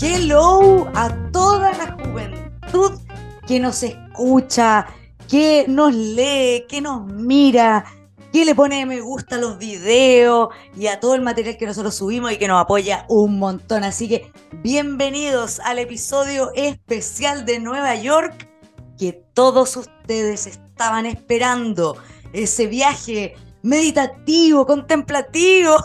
Hello a toda la juventud que nos escucha, que nos lee, que nos mira, que le pone me gusta a los videos y a todo el material que nosotros subimos y que nos apoya un montón. Así que bienvenidos al episodio especial de Nueva York que todos ustedes estaban esperando. Ese viaje meditativo, contemplativo,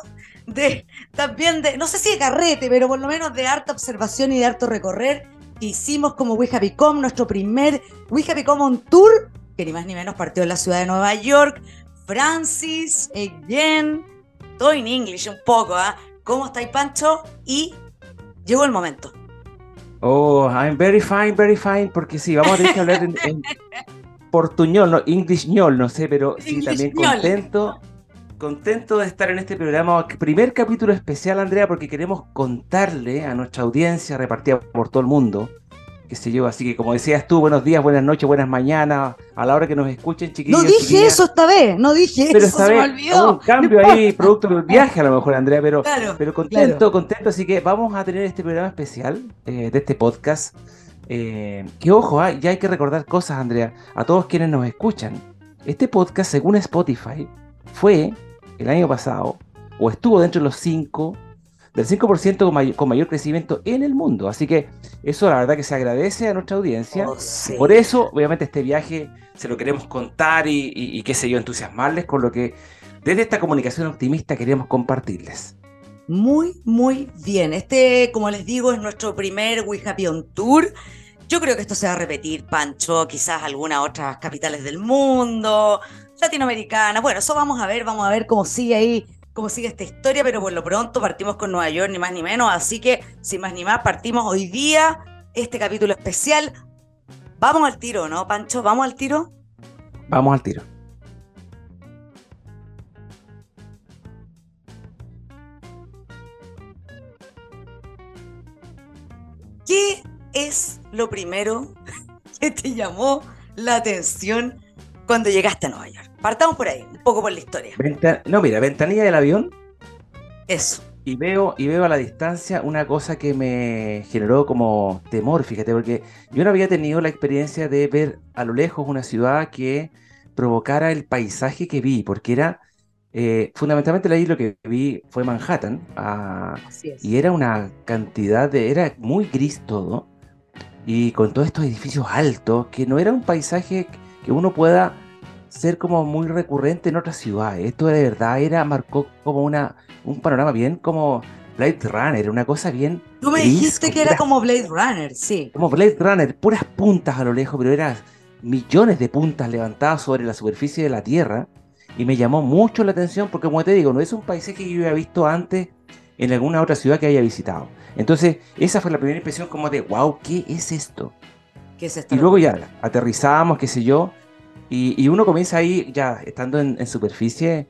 de también de, no sé si de carrete, pero por lo menos de harta observación y de harto recorrer hicimos como We Happy Com, nuestro primer We Happy Com on Tour, que ni más ni menos partió de la ciudad de Nueva York. Francis, again, todo en inglés un poco, ¿ah? ¿Cómo estáis, Pancho? Y llegó el momento. Oh, I'm very fine, very fine, porque sí, vamos a tener que hablar en, portuñol, no, Englishñol, no sé, pero sí, también contento, contento de estar en este programa, primer capítulo especial, Andrea, porque queremos contarle a nuestra audiencia repartida por todo el mundo, qué sé yo, así que como decías tú, buenos días, buenas noches, buenas mañanas, a la hora que nos escuchen, chiquillos. No dije eso esta vez, no dije pero eso, se me olvidó. Un cambio ahí, producto del viaje a lo mejor, Andrea, pero, pero contento, contento, así que vamos a tener este programa especial eh, de este podcast. Eh, que ojo, ah, ya hay que recordar cosas, Andrea, a todos quienes nos escuchan. Este podcast, según Spotify, fue el año pasado, o estuvo dentro de los 5, del 5% con, mayor crecimiento en el mundo. Así que eso la verdad que se agradece a nuestra audiencia. Oh, Por eso, obviamente, este viaje se lo queremos contar y, y, qué sé yo, entusiasmarles con lo que desde esta comunicación optimista queremos compartirles. Muy, muy bien. Este, como les digo, es nuestro primer We Happy on Tour. Yo creo que esto se va a repetir, Pancho, quizás algunas otras capitales del mundo, latinoamericana. Bueno, eso vamos a ver, vamos a ver cómo sigue ahí, cómo sigue esta historia, pero por lo pronto partimos con Nueva York, ni más ni menos. Así que, sin más ni más, partimos hoy día este capítulo especial. Vamos al tiro, ¿no, Pancho? ¿Vamos al tiro? Vamos al tiro. ¿Qué es lo primero que te llamó la atención cuando llegaste a Nueva York? Partamos por ahí, un poco por la historia. no, mira, ventanilla del avión. Eso. Y veo, y veo a la distancia una cosa que me generó como temor, fíjate, porque yo no había tenido la experiencia de ver a lo lejos una ciudad que provocara el paisaje que vi, porque era eh, fundamentalmente ahí lo que vi fue Manhattan, ah, y era una cantidad de, era muy gris todo, y con todos estos edificios altos, que no era un paisaje que uno pueda ser como muy recurrente en otras ciudades. Esto de verdad era, marcó como una, un panorama bien como Blade Runner, una cosa bien. Tú me dijiste que era como Blade Runner, sí. Como Blade Runner, puras puntas a lo lejos, pero eran millones de puntas levantadas sobre la superficie de la Tierra. Y me llamó mucho la atención porque, como te digo, no es un paisaje que yo había visto antes en alguna otra ciudad que haya visitado. Entonces, esa fue la primera impresión como de, wow, ¿qué es esto? ¿Qué es esto? Y luego ya aterrizamos, qué sé yo, y, uno comienza ahí, ya estando en, superficie,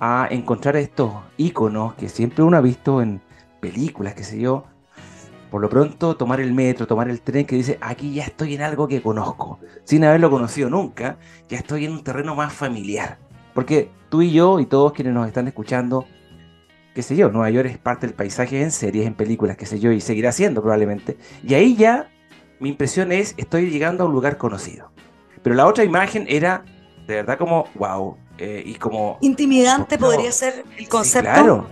a encontrar estos iconos que siempre uno ha visto en películas, qué sé yo. Por lo pronto, tomar el metro, tomar el tren que dice, aquí ya estoy en algo que conozco. Sin haberlo conocido nunca, ya estoy en un terreno más familiar. Porque tú y yo y todos quienes nos están escuchando, qué sé yo, Nueva York es parte del paisaje en series, en películas, qué sé yo, y seguirá siendo probablemente. Y ahí ya mi impresión es, estoy llegando a un lugar conocido. Pero la otra imagen era de verdad como, wow, eh, y como... Intimidante podría ser el concepto. claro.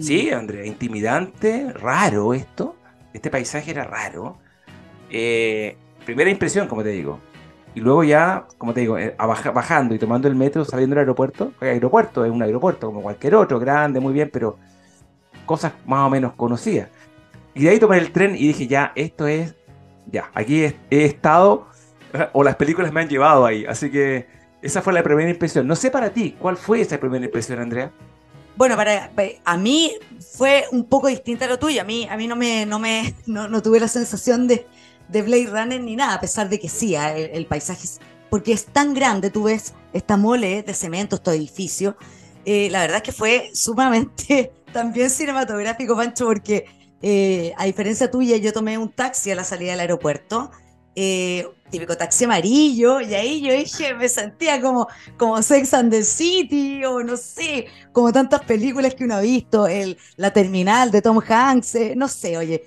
Sí, Andrea, intimidante, raro esto. Este paisaje era raro. Eh, primera impresión, como te digo. Y luego ya, como te digo, eh, bajando y tomando el metro, saliendo del aeropuerto. El aeropuerto es un aeropuerto como cualquier otro, grande, muy bien, pero cosas más o menos conocidas. Y de ahí tomé el tren y dije, ya, esto es, ya, aquí he estado o las películas me han llevado ahí. Así que esa fue la primera impresión. No sé para ti, ¿cuál fue esa primera impresión, Andrea? Bueno, para, a mí fue un poco distinta a lo tuyo. A mí, a mí no me, no me, no, tuve la sensación de, de Blade Runner ni nada, a pesar de que sí, ah, el, paisaje es, porque es tan grande, tú ves esta mole de cemento, estos edificios. Eh, la verdad es que fue sumamente también cinematográfico, Pancho, porque eh, a diferencia tuya, yo tomé un taxi a la salida del aeropuerto eh, típico taxi amarillo, y ahí yo dije, me sentía como, como Sex and the City, o no sé, como tantas películas que uno ha visto, el, la terminal de Tom Hanks, eh, no sé, oye,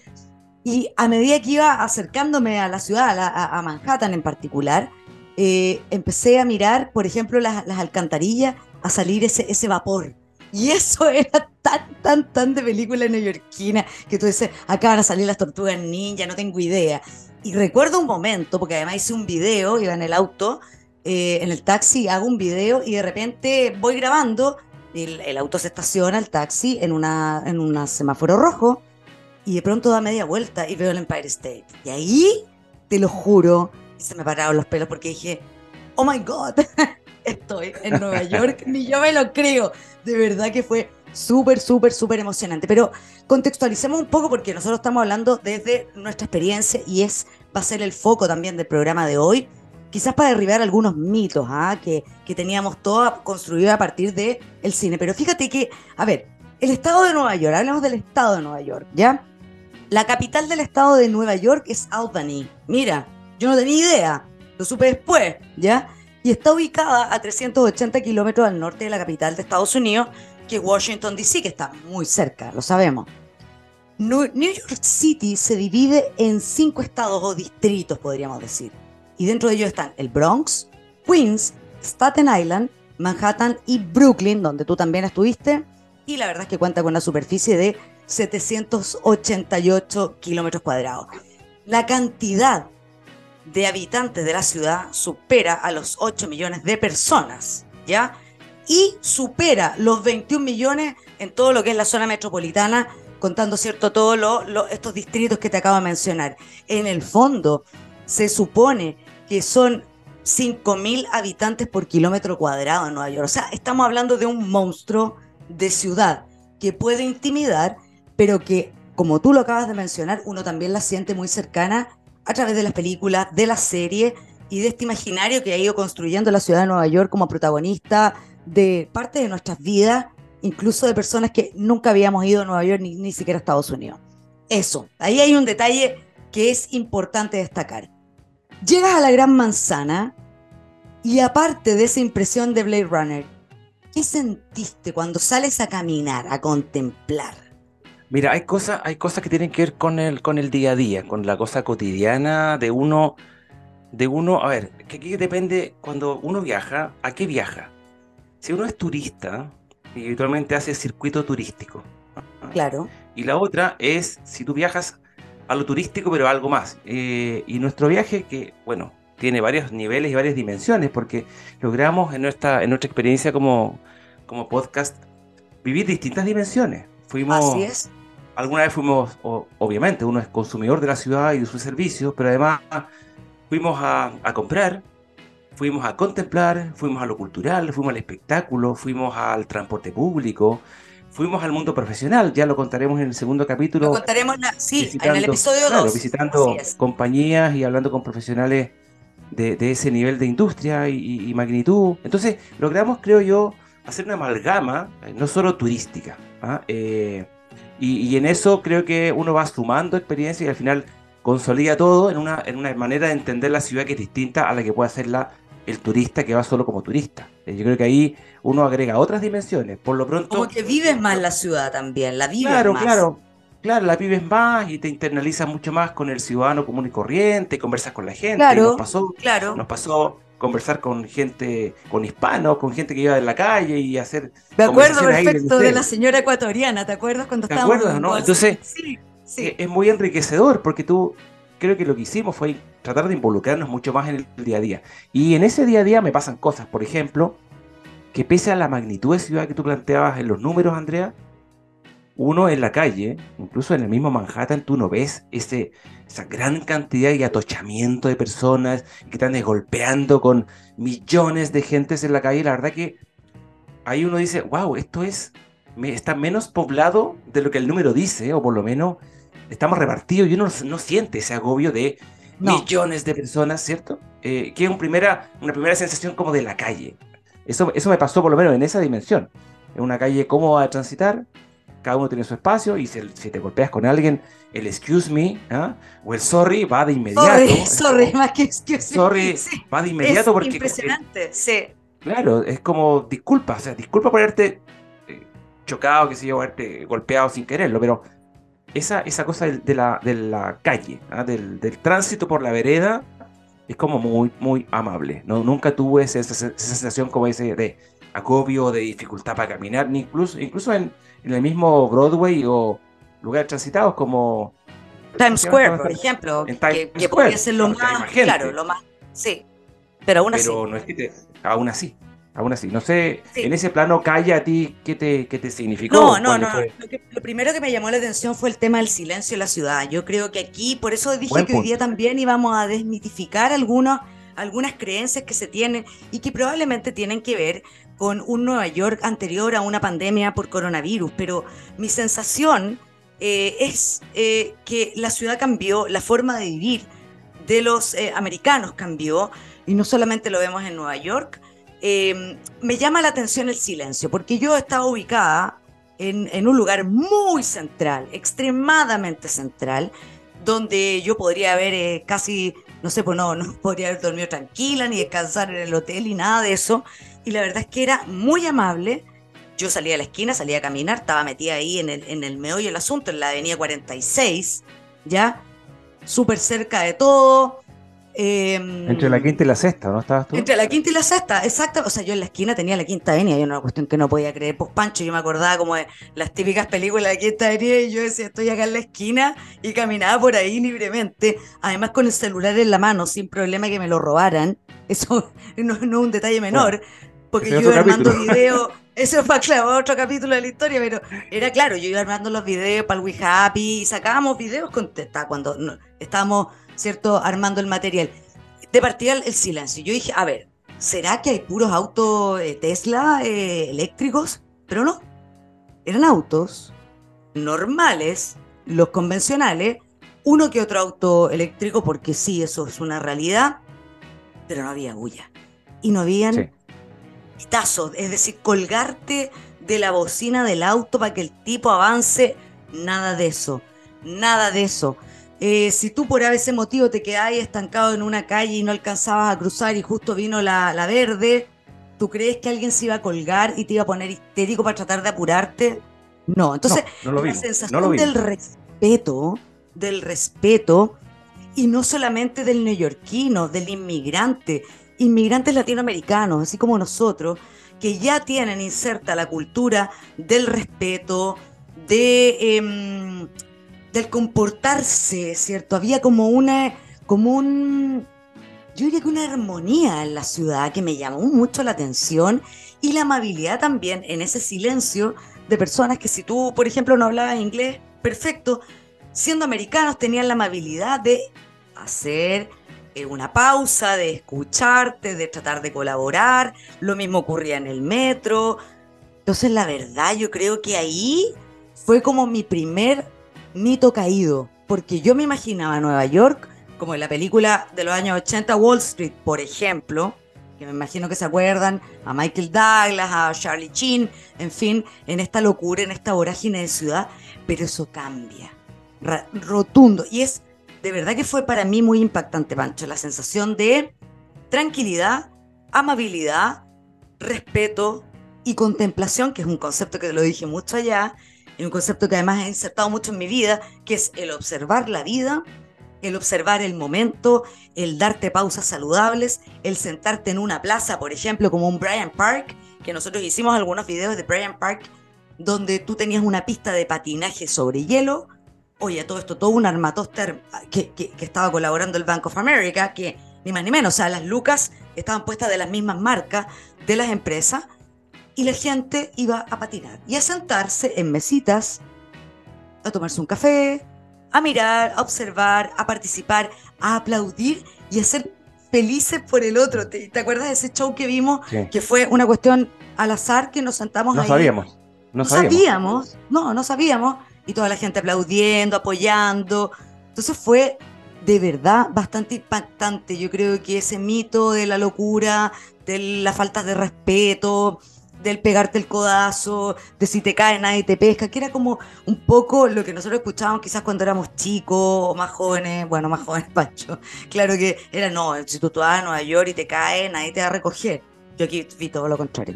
Y a medida que iba acercándome a la ciudad, a, a Manhattan en particular, eh, empecé a mirar, por ejemplo, las, las alcantarillas, a salir ese, ese vapor. Y eso era tan, tan, tan de película neoyorquina que tú dices, acá van a salir las tortugas ninja, no tengo idea. Y recuerdo un momento, porque además hice un video, iba en el auto, eh, en el taxi, hago un video y de repente voy grabando, el, el auto se estaciona, el taxi, en, una, en un semáforo rojo, y de pronto da media vuelta y veo el Empire State. Y ahí, te lo juro, se me pararon los pelos porque dije, oh my God, estoy en Nueva York, ni yo me lo creo. De verdad que fue súper, súper, súper emocionante. Pero contextualicemos un poco porque nosotros estamos hablando desde nuestra experiencia y es va a ser el foco también del programa de hoy. Quizás para derribar algunos mitos ¿ah? que, que teníamos todo construido a partir del el cine. Pero fíjate que, a ver, el estado de Nueva York, hablemos del estado de Nueva York, ¿ya? La capital del estado de Nueva York es Albany. Mira, yo no tenía idea, lo supe después, ¿ya? Y está ubicada a 380 kilómetros al norte de la capital de Estados Unidos, que Washington, D.C., que está muy cerca, lo sabemos. New York City se divide en cinco estados o distritos, podríamos decir. Y dentro de ellos están el Bronx, Queens, Staten Island, Manhattan y Brooklyn, donde tú también estuviste. Y la verdad es que cuenta con una superficie de 788 kilómetros cuadrados. La cantidad de habitantes de la ciudad supera a los 8 millones de personas, ¿ya? Y supera los 21 millones en todo lo que es la zona metropolitana, contando, ¿cierto?, todos estos distritos que te acabo de mencionar. En el fondo, se supone que son 5.000 habitantes por kilómetro cuadrado en Nueva York. O sea, estamos hablando de un monstruo de ciudad que puede intimidar, pero que, como tú lo acabas de mencionar, uno también la siente muy cercana a través de las películas, de la serie y de este imaginario que ha ido construyendo la ciudad de Nueva York como protagonista de parte de nuestras vidas, incluso de personas que nunca habíamos ido a Nueva York ni, ni siquiera a Estados Unidos. Eso, ahí hay un detalle que es importante destacar. Llegas a la Gran Manzana y aparte de esa impresión de Blade Runner, ¿qué sentiste cuando sales a caminar, a contemplar? Mira, hay cosas, hay cosas que tienen que ver con el, con el día a día, con la cosa cotidiana de uno, de uno, a ver, que aquí depende cuando uno viaja, ¿a qué viaja? Si uno es turista, y habitualmente hace circuito turístico. Claro. Y la otra es si tú viajas a lo turístico, pero a algo más. Eh, y nuestro viaje, que, bueno, tiene varios niveles y varias dimensiones, porque logramos en nuestra, en nuestra experiencia como, como podcast vivir distintas dimensiones. Fuimos, Así es alguna vez fuimos, obviamente, uno es consumidor de la ciudad y de sus servicios, pero además fuimos a, comprar, fuimos a contemplar, fuimos a lo cultural, fuimos al espectáculo, fuimos al transporte público, fuimos al mundo profesional, ya lo contaremos en el segundo capítulo. Lo contaremos, sí, en el episodio 2. Claro, visitando compañías y hablando con profesionales de, ese nivel de industria y, magnitud. Entonces, logramos, creo yo, hacer una amalgama, eh, no solo turística, ¿ah? eh, y, en eso creo que uno va sumando experiencia y al final consolida todo en una, en una manera de entender la ciudad que es distinta a la que puede hacerla el turista que va solo como turista. Eh, yo creo que ahí uno agrega otras dimensiones. Por lo pronto. Como que vives más la ciudad también, la vives claro, más. Claro, claro, la vives más y te internalizas mucho más con el ciudadano común y corriente, conversas con la gente. Claro, nos pasó, claro. Nos pasó conversar con gente, con hispanos, con gente que iba en la calle y hacer. Me acuerdo perfecto de la señora ecuatoriana, ¿te acuerdas cuando ¿Te estábamos? acuerdas, no? Entonces, sí, sí. es muy enriquecedor porque tú, creo que lo que hicimos fue tratar de involucrarnos mucho más en el día a día. Y en ese día a día me pasan cosas, por ejemplo, que pese a la magnitud de ciudad que tú planteabas en los números, Andrea, uno en la calle, incluso en el mismo Manhattan, tú no ves ese, esa gran cantidad y atochamiento de personas que están golpeando con millones de gentes en la calle. La verdad que ahí uno dice, wow, esto es, está menos poblado de lo que el número dice, o por lo menos estamos repartidos y uno no siente ese agobio de millones de personas, ¿cierto? Eh, que es primera, una primera sensación como de la calle. Eso, eso me pasó por lo menos en esa dimensión. En una calle cómoda de transitar, cada uno tiene su espacio y si, te golpeas con alguien, el excuse me ¿ah? o el sorry va de inmediato. Sorry, sorry, más que excuse me. Sorry, va de inmediato es porque. Impresionante, sí. Claro, es como disculpa, o sea, disculpa por haberte eh, chocado, que sé yo, haberte golpeado sin quererlo, pero esa, esa cosa de, la, de la calle, ¿ah? del, del, tránsito por la vereda, es como muy, muy amable. ¿no? Nunca tuve esa, esa, sensación como ese de agobio, de dificultad para caminar, ni incluso, incluso en, en el mismo Broadway o lugares transitados como Times Square, por ejemplo, que, que podría ser lo más, claro, lo más, sí, pero aún así. No es que te, aún así, aún así, no sé, en ese plano calle a ti, ¿qué te, qué te significó? No, no, no, lo, primero que me llamó la atención fue el tema del silencio en la ciudad, yo creo que aquí, por eso dije que hoy día también íbamos a desmitificar algunos, algunas creencias que se tienen y que probablemente tienen que ver con un Nueva York anterior a una pandemia por coronavirus, pero mi sensación eh, es eh, que la ciudad cambió, la forma de vivir de los eh, americanos cambió, y no solamente lo vemos en Nueva York. Me llama la atención el silencio, porque yo estaba ubicada en, un lugar muy central, extremadamente central, donde yo podría haber casi, no sé, pues no, no podría haber dormido tranquila, ni descansar en el hotel, y nada de eso. Y la verdad es que era muy amable, yo salía a la esquina, salía a caminar, estaba metida ahí en el, en el meollo del asunto, en la avenida 46, ¿ya? Súper cerca de todo. Em, entre la quinta y la sexta, ¿no estabas tú? Entre la quinta y la sexta, exacto. O sea, yo en la esquina tenía la quinta avenida, y una cuestión que no podía creer. Pues Pancho, yo me acordaba como de las típicas películas de la quinta avenida, y yo decía, estoy acá en la esquina, y caminaba por ahí libremente, además con el celular en la mano, sin problema que me lo robaran. Eso no, es un detalle menor, porque yo iba armando videos eso fue, claro, otro capítulo de la historia, pero era claro, yo iba armando los videos para el We Happy y sacábamos videos con cuando estábamos, ¿cierto?, armando el material. De partida el, silencio. Yo dije, a ver, ¿será que hay puros autos eh, Tesla eh, eléctricos? Pero no. Eran autos normales, los convencionales, uno que otro auto eléctrico, porque sí, eso es una realidad, pero no había bulla. Y no habían es decir, colgarte de la bocina del auto para que el tipo avance, nada de eso, nada de eso. Eh, si tú por ese motivo te quedabas estancado en una calle y no alcanzabas a cruzar y justo vino la, la verde, ¿tú crees que alguien se iba a colgar y te iba a poner histérico para tratar de apurarte? No, entonces la sensación del respeto, del respeto, y no solamente del neoyorquino, del inmigrante, inmigrantes latinoamericanos, así como nosotros, que ya tienen inserta la cultura del respeto, de, em, del comportarse, ¿cierto? Había como una, como un, yo diría que una armonía en la ciudad que me llamó mucho la atención y la amabilidad también en ese silencio de personas que si tú, por ejemplo, no hablabas inglés, perfecto, siendo americanos tenían la amabilidad de hacer eh, una pausa, de escucharte, de tratar de colaborar. Lo mismo ocurría en el metro. Entonces, la verdad, yo creo que ahí fue como mi primer mito caído, porque yo me imaginaba Nueva York como en la película de los años 80, Wall Street, por ejemplo, que me imagino que se acuerdan a Michael Douglas, a Charlie Chin, en fin, en esta locura, en esta vorágine de ciudad, pero eso cambia, rotundo, y es de verdad que fue para mí muy impactante, Pancho, la sensación de tranquilidad, amabilidad, respeto y contemplación, que es un concepto que lo dije mucho allá, un concepto que además he insertado mucho en mi vida, que es el observar la vida, el observar el momento, el darte pausas saludables, el sentarte en una plaza, por ejemplo, como un Bryant Park, que nosotros hicimos algunos videos de Bryant Park, donde tú tenías una pista de patinaje sobre hielo, Oye, todo esto, todo un armatoster que, que, estaba colaborando el Bank of America, que ni más ni menos, o sea, las lucas estaban puestas de las mismas marcas de las empresas y la gente iba a patinar y a sentarse en mesitas, a tomarse un café, a mirar, a observar, a participar, a aplaudir y a ser felices por el otro. ¿Te, acuerdas de ese show que vimos? Que fue una cuestión al azar que nos sentamos no ahí. Sabíamos. No, sabíamos. No, no sabíamos y toda la gente aplaudiendo, apoyando. Entonces fue de verdad bastante impactante. Yo creo que ese mito de la locura, de la falta de respeto, del pegarte el codazo, de si te cae nadie te pesca, que era como un poco lo que nosotros escuchábamos quizás cuando éramos chicos o más jóvenes, bueno, más jóvenes, Pancho. Claro que era, no, si tú, tú vas a Nueva York y te cae, nadie te va a recoger. Yo aquí vi todo lo contrario.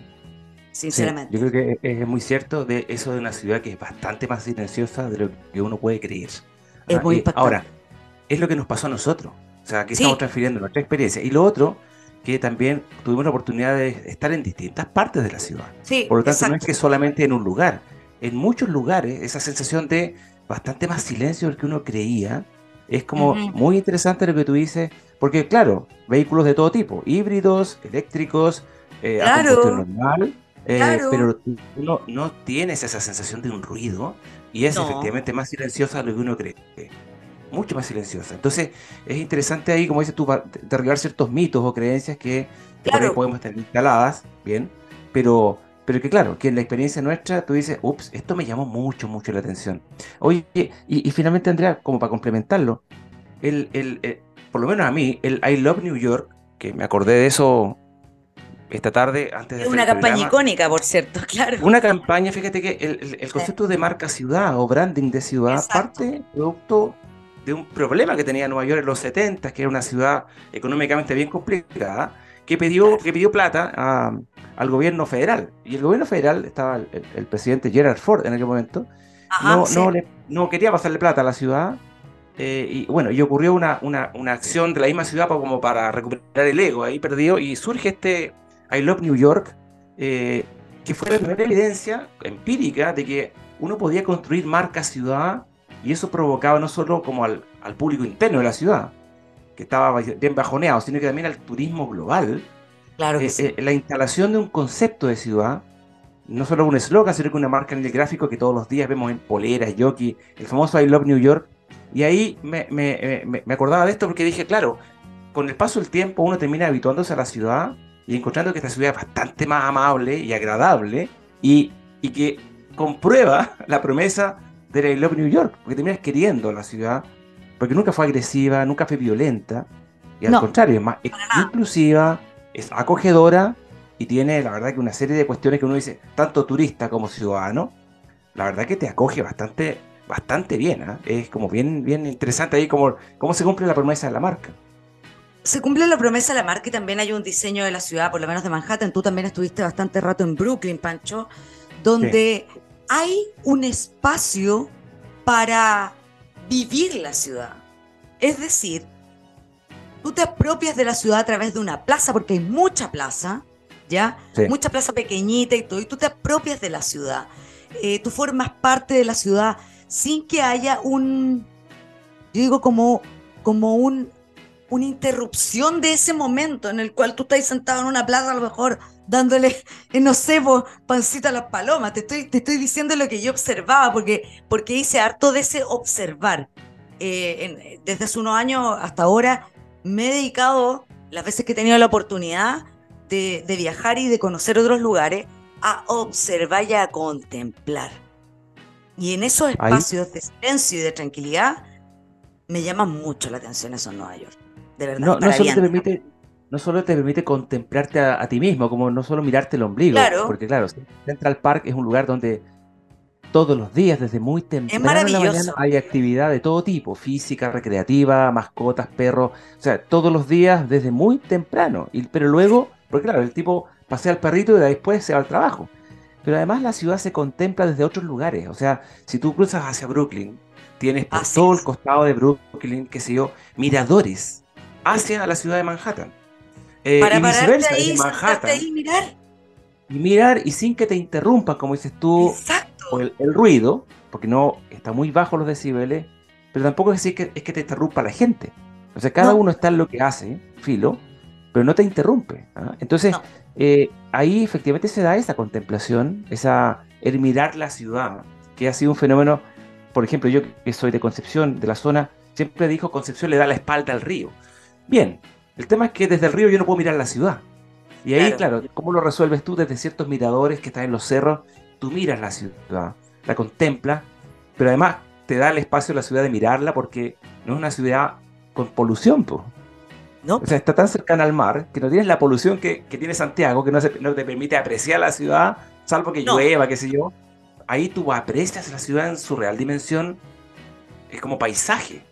sinceramente. yo creo que es muy cierto de eso de una ciudad que es bastante más silenciosa de lo que uno puede creer. Es muy impactante. Ahora, es lo que nos pasó a nosotros. O sea, aquí estamos transfiriendo nuestra experiencia. Y lo otro, que también tuvimos la oportunidad de estar en distintas partes de la ciudad. Sí, Por lo tanto, no es que solamente en un lugar. En muchos lugares, esa sensación de bastante más silencio del que uno creía, es como muy interesante lo que tú dices, porque claro, vehículos de todo tipo, híbridos, eléctricos, eh, claro. normal, eh, pero uno no tienes esa sensación de un ruido y es efectivamente más silenciosa de lo que uno cree. Mucho más silenciosa. Entonces, es interesante ahí, como dices tú, derribar ciertos mitos o creencias que, podemos tener instaladas, bien, pero, pero que claro, que en la experiencia nuestra tú dices, ups, esto me llamó mucho, mucho la atención. Oye, y, finalmente, Andrea, como para complementarlo, el, el, eh, por lo menos a mí, el I Love New York, que me acordé de eso esta tarde antes de... Es una campaña icónica, por cierto, claro. Una campaña, fíjate que el, concepto de marca ciudad o branding de ciudad parte producto de un problema que tenía Nueva York en los 70, que era una ciudad económicamente bien complicada, que pidió, que pidió plata al gobierno federal. Y el gobierno federal, estaba el, presidente Gerald Ford en aquel momento, no, no, no quería pasarle plata a la ciudad. Eh, y bueno, y ocurrió una, una, una, acción de la misma ciudad como para recuperar el ego ahí perdido, y surge este, I Love New York, eh, que fue la primera evidencia empírica de que uno podía construir marca ciudad y eso provocaba no solo como al, público interno de la ciudad, que estaba bien bajoneado, sino que también al turismo global. Claro eh, eh, la instalación de un concepto de ciudad, no solo un eslogan, sino que una marca en el gráfico que todos los días vemos en poleras, jockey, el famoso I Love New York. Y ahí me, me acordaba de esto porque dije, claro, con el paso del tiempo uno termina habituándose a la ciudad y encontrando que esta ciudad es bastante más amable y agradable y, y que comprueba la promesa de I Love New York, porque terminas queriendo la ciudad, porque nunca fue agresiva, nunca fue violenta, y al contrario, es más inclusiva, es acogedora y tiene la verdad que una serie de cuestiones que uno dice, tanto turista como ciudadano, la verdad que te acoge bastante, bastante bien, ¿ah? es como bien, bien interesante ahí cómo, cómo se cumple la promesa de la marca se cumple la promesa de la marca y también hay un diseño de la ciudad, por lo menos de Manhattan. Tú también estuviste bastante rato en Brooklyn, Pancho, donde hay un espacio para vivir la ciudad. Es decir, tú te apropias de la ciudad a través de una plaza, porque hay mucha plaza, ¿ya? Mucha plaza pequeñita y todo, y tú te apropias de la ciudad. Eh, tú formas parte de la ciudad sin que haya un, yo digo como, como un una interrupción de ese momento en el cual tú estás sentado en una plaza a lo mejor dándole, eh, no sé, pancita a las palomas. Te estoy, te estoy diciendo lo que yo observaba porque, porque hice harto de ese observar. Eh, desde hace unos años hasta ahora me he dedicado, las veces que he tenido la oportunidad de, de viajar y de conocer otros lugares, a observar y a contemplar. Y en esos espacios de silencio y de tranquilidad, me llaman mucho la atención eso en Nueva York verdad. No, no solo te permite, no solo te permite contemplarte a, ti mismo, como no solo mirarte el ombligo, porque claro, Central Park es un lugar donde todos los días, desde muy temprano en la mañana, hay actividad de todo tipo, física, recreativa, mascotas, perros, o sea, todos los días desde muy temprano. Y, pero luego, porque claro, el tipo pasea al perrito y después se va al trabajo. Pero además la ciudad se contempla desde otros lugares. O sea, si tú cruzas hacia Brooklyn, tienes por todo el costado de Brooklyn, qué sé yo, miradores hacia la ciudad de Manhattan. Eh, Para y viceversa, ahí, Manhattan. Ahí, mirar. Y mirar y sin que te interrumpan, como dices tú, el, el, ruido, porque no está muy bajo los decibeles, pero tampoco es decir que, es que te interrumpa la gente. O sea, cada uno está en lo que hace, filo, pero no te interrumpe. ¿ah? Entonces, eh, ahí efectivamente se da esa contemplación, esa, el mirar la ciudad, que ha sido un fenómeno, por ejemplo, yo que soy de Concepción, de la zona, siempre dijo Concepción le da la espalda al río. Bien, el tema es que desde el río yo no puedo mirar la ciudad. Y ahí, claro, ¿cómo lo resuelves tú desde ciertos miradores que están en los cerros? Tú miras la ciudad, la contemplas, pero además te da el espacio a la ciudad de mirarla porque no es una ciudad con polución, pues. ¿No? O sea, está tan cercana al mar que no tienes la polución que, tiene Santiago, que no, no, te permite apreciar la ciudad, salvo que llueva, qué sé yo. Ahí tú aprecias la ciudad en su real dimensión, es como paisaje,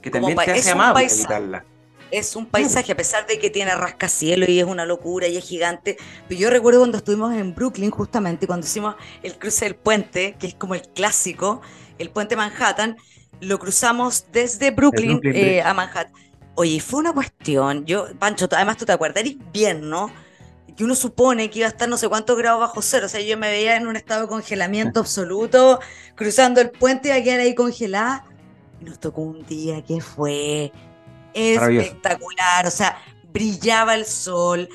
que también te hace amable habitarla. Es un paisaje, a pesar de que tiene rascacielos y es una locura y es gigante. Pero yo recuerdo cuando estuvimos en Brooklyn, justamente, cuando hicimos el cruce del puente, que es como el clásico, el puente Manhattan, lo cruzamos desde Brooklyn, eh, a Manhattan. Oye, fue una cuestión. Yo, Pancho, además tú te acuerdas, era invierno, que uno supone que iba a estar no sé cuántos grados bajo cero. O sea, yo me veía en un estado de congelamiento absoluto, cruzando el puente y a quedar ahí congelada. Y nos tocó un día que fue espectacular. O sea, brillaba el sol,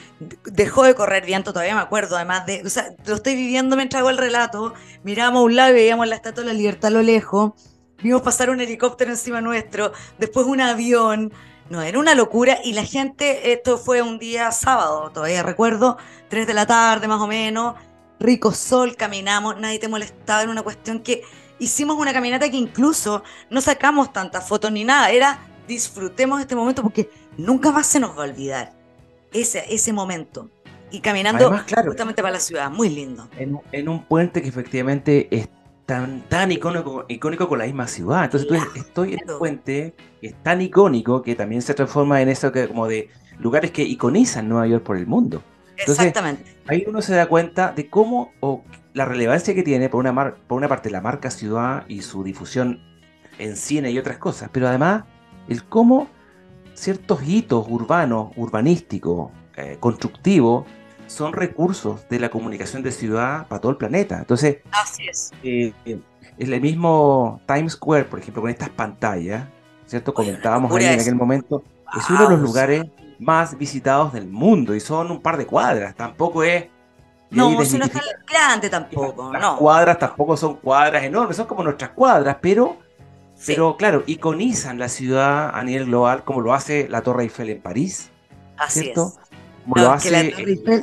dejó de correr viento, todavía me acuerdo, además de, o sea, lo estoy viviendo mientras hago el relato, mirábamos a un lado y veíamos la Estatua de la Libertad a lo lejos, vimos pasar un helicóptero encima nuestro, después un avión, no, era una locura y la gente, esto fue un día sábado, todavía recuerdo, 3 de la tarde más o menos, rico sol, caminamos, nadie te molestaba, en una cuestión que hicimos una caminata que incluso no sacamos tantas fotos ni nada, era disfrutemos este momento porque nunca más se nos va a olvidar ese, ese momento. Y caminando justamente para la ciudad, muy lindo. En, un puente que efectivamente es tan, tan icónico, icónico con la misma ciudad. Entonces tú estoy en un puente que es tan icónico que también se transforma en eso que como de lugares que iconizan Nueva York por el mundo. Exactamente. Ahí uno se da cuenta de cómo o la relevancia que tiene por una, por una parte la marca ciudad y su difusión en cine y otras cosas, pero además el cómo ciertos hitos urbanos, urbanísticos, eh, constructivos, son recursos de la comunicación de ciudad para todo el planeta. Entonces, Así es. Eh, el mismo Times Square, por ejemplo, con estas pantallas, ¿cierto? Comentábamos ahí en aquel momento, es uno de los lugares más visitados del mundo y son un par de cuadras, tampoco es... No, si no es tan grande tampoco, Las cuadras tampoco son cuadras enormes, son como nuestras cuadras, pero pero claro, iconizan la ciudad a nivel global como lo hace la Torre Eiffel en París. Así ¿cierto? es. Como lo hace...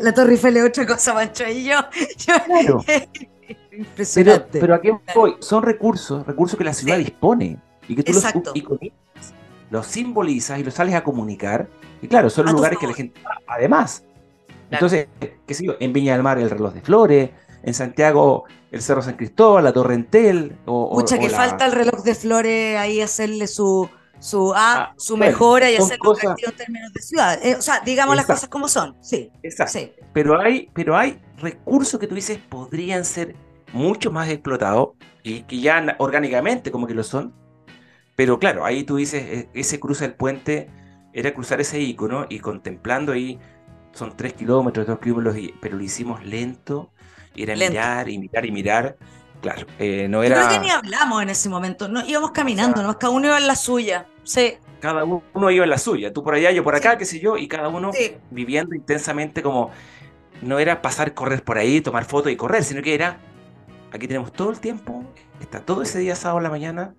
la, Torre Eiffel, es otra cosa, Mancho, y yo... Claro. Impresionante. Pero, aquí voy, son recursos, recursos que la ciudad dispone y que tú los iconizas, los simbolizas y los sales a comunicar. Y claro, son los lugares que la gente además. Entonces, qué sé yo, en Viña del Mar el reloj de flores, en Santiago el Cerro San Cristóbal, la Torrentel. O, Mucha que falta el reloj de flores ahí hacerle su, su, ah, su mejora y hacerlo en términos de ciudad. Eh, o sea, digamos las cosas como son, sí. Exacto. Pero, hay, pero hay recursos que tú dices podrían ser mucho más explotados y que ya orgánicamente como que lo son. Pero claro, ahí tú dices, e, ese cruce del puente era cruzar ese icono y contemplando ahí, son tres kilómetros, dos kilómetros, pero lo hicimos lento, era mirar y mirar y mirar. Claro, eh, no era. Yo creo que ni hablamos en ese momento, no íbamos caminando, ¿no? cada uno iba en la suya. Sí. Cada uno iba en la suya, tú por allá, yo por acá, qué sé yo, y cada uno viviendo intensamente como. No era pasar, correr por ahí, tomar fotos y correr, sino que era. Aquí tenemos todo el tiempo, está todo ese día sábado en la mañana,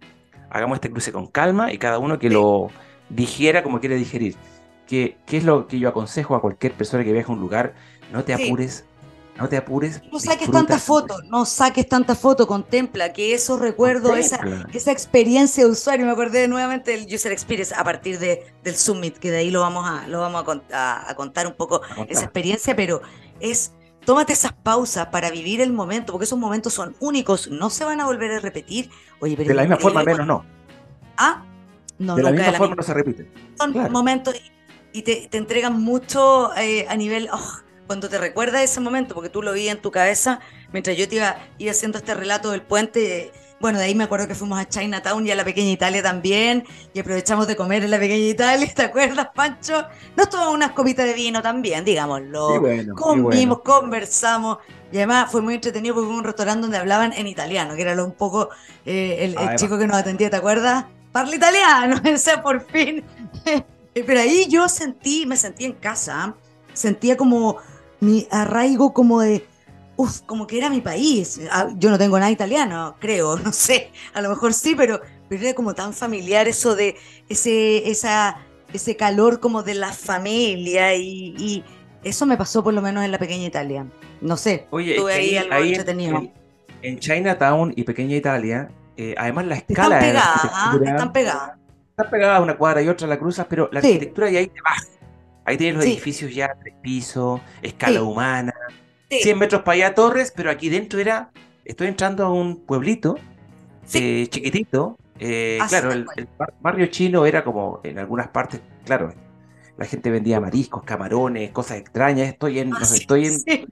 hagamos este cruce con calma y cada uno que lo digiera como quiere digerir. ¿Qué, ¿Qué es lo que yo aconsejo a cualquier persona que viaje a un lugar? No te apures, no te apures. No saques tantas fotos, no saques tantas fotos, contempla que esos recuerdos, esa, esa experiencia de usuario, me acordé nuevamente del User Experience a partir de, del Summit, que de ahí lo vamos a, lo vamos a, contar un poco esa experiencia, pero es tómate esas pausas para vivir el momento, porque esos momentos son únicos, no se van a volver a repetir. Oye, de la misma forma, menos no. Ah, no, de la misma forma no se repiten. Son momentos y te, te, entregan mucho eh, a nivel, oh, cuando te recuerda ese momento, porque tú lo vi en tu cabeza, mientras yo te iba, iba haciendo este relato del puente, bueno, de ahí me acuerdo que fuimos a Chinatown y a la Pequeña Italia también, y aprovechamos de comer en la Pequeña Italia, ¿te acuerdas, Pancho? Nos tomamos unas copitas de vino también, digámoslo. Comimos, conversamos, y además fue muy entretenido porque fue un restaurante donde hablaban en italiano, que era lo un poco eh, el, el chico que nos atendía, ¿te acuerdas? Parla italiano, ese por fin. Pero ahí yo sentí, me sentí en casa, sentía como mi arraigo como de, uff, como que era mi país. Ah, yo no tengo nada italiano, creo, no sé, a lo mejor sí, pero, pero era como tan familiar eso de ese, esa, ese calor como de la familia y, eso me pasó por lo menos en la pequeña Italia. No sé, Oye, ahí, algo entretenido. En, Chinatown y pequeña Italia, eh, además la escala... Están pegadas, ¿ah? están pegadas. Están pegadas una cuadra y otra la cruzas, pero la arquitectura ya ahí te baja. Ahí tienes los edificios ya, tres pisos, escala humana, 100 metros para allá torres, pero aquí dentro era, estoy entrando a un pueblito eh, chiquitito. Eh, claro, el, barrio chino era como en algunas partes, claro, la gente vendía mariscos, camarones, cosas extrañas. Estoy en, estoy en,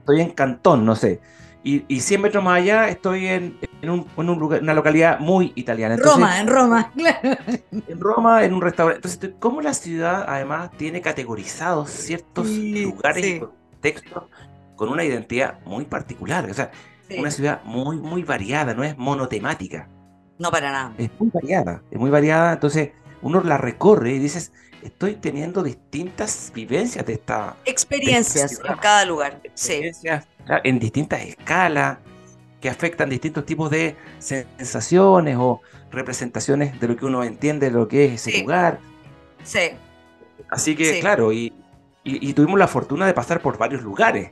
estoy en Cantón, no sé. Y, y 100 metros más allá estoy en, en, un, en un lugar, una localidad muy italiana. Roma, en Roma, claro. En Roma, en un restaurante. Entonces, ¿cómo la ciudad además tiene categorizados ciertos lugares y contextos con una identidad muy particular? O sea, una ciudad muy, muy variada, no es monotemática. No para nada. Es muy variada, es muy variada. Entonces, uno la recorre y dices, estoy teniendo distintas vivencias de esta... Experiencias en cada lugar. Experiencias en distintas escalas que afectan distintos tipos de sensaciones o representaciones de lo que uno entiende de lo que es ese lugar. Sí. Así que, claro, y, tuvimos la fortuna de pasar por varios lugares.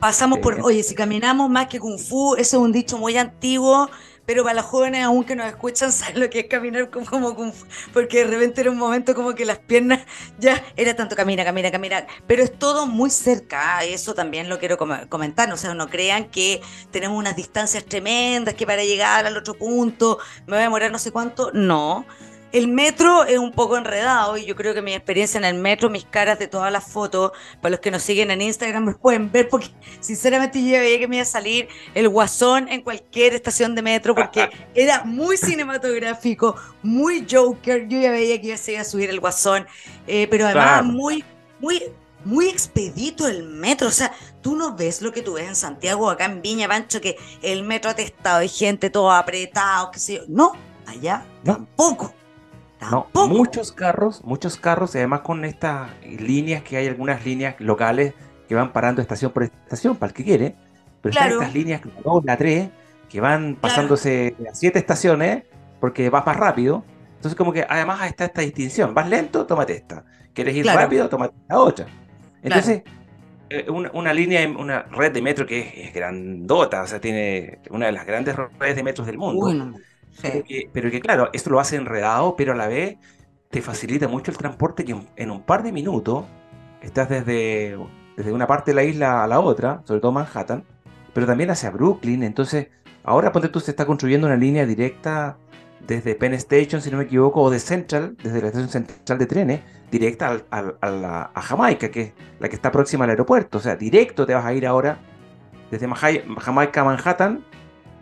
Pasamos por, eh, oye, si caminamos más que Kung Fu, ese es un dicho muy antiguo pero para los jóvenes aún que nos escuchan saben lo que es caminar como, como porque de repente era un momento como que las piernas ya era tanto camina, camina, camina, pero es todo muy cerca, eso también lo quiero comentar, o sea, no crean que tenemos unas distancias tremendas, que para llegar al otro punto me voy a demorar no sé cuánto, no, el metro es un poco enredado y yo creo que mi experiencia en el metro, mis caras de todas las fotos, para los que nos siguen en Instagram me pueden ver porque sinceramente yo veía que me iba a salir el guasón en cualquier estación de metro porque era muy cinematográfico, muy Joker, yo ya veía que iba a subir el guasón, eh, pero además muy, muy, muy expedito el metro, o sea, tú no ves lo que tú ves en Santiago, acá en Viña, Pancho, que el metro atestado y gente todo apretado, qué sé yo, no, allá tampoco. No, muchos carros, muchos carros, y además con estas líneas que hay algunas líneas locales que van parando estación por estación para el que quiere, pero están estas líneas, la 2, la 3, que van pasándose a siete estaciones porque vas más rápido. Entonces, como que además está esta distinción: vas lento, tómate esta. ¿Quieres ir rápido? Tómate la otra. Entonces, eh, una, línea, una red de metro que es, grandota, o sea, tiene una de las grandes redes de metros del mundo. Pero, que, claro, esto lo hace enredado, pero a la vez te facilita mucho el transporte que en un par de minutos estás desde, desde una parte de la isla a la otra, sobre todo Manhattan, pero también hacia Brooklyn. Entonces, ahora ponte tú se está construyendo una línea directa desde Penn Station, si no me equivoco, o de Central, desde la estación central de trenes, directa a, Jamaica, que es la que está próxima al aeropuerto. O sea, directo te vas a ir ahora desde Jamaica a Manhattan.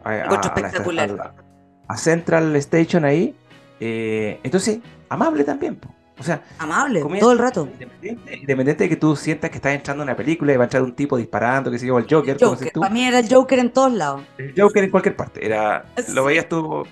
A, espectacular a Central Station ahí. Eh, entonces, amable también. O sea, amable, todo el rato. Independiente, de que tú sientas que estás entrando en una película y va a entrar un tipo disparando, que se llama el Joker. Para mí era el Joker en todos lados. El Joker en cualquier parte. Era, Lo veías tú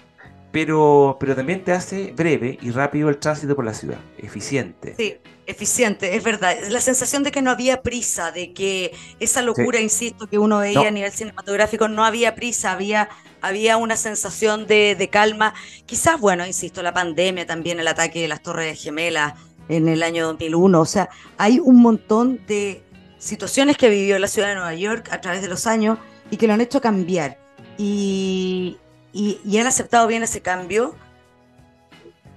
pero, pero también te hace breve y rápido el tránsito por la ciudad, eficiente. Sí, eficiente, es verdad. La sensación de que no había prisa, de que esa locura, insisto, que uno veía a nivel cinematográfico, no había prisa, había, había una sensación de, de, calma. Quizás, bueno, insisto, la pandemia también, el ataque de las Torres Gemelas en el año 2001, o sea, hay un montón de situaciones que vivió la ciudad de Nueva York a través de los años y que lo han hecho cambiar. Y, y, han aceptado bien ese cambio.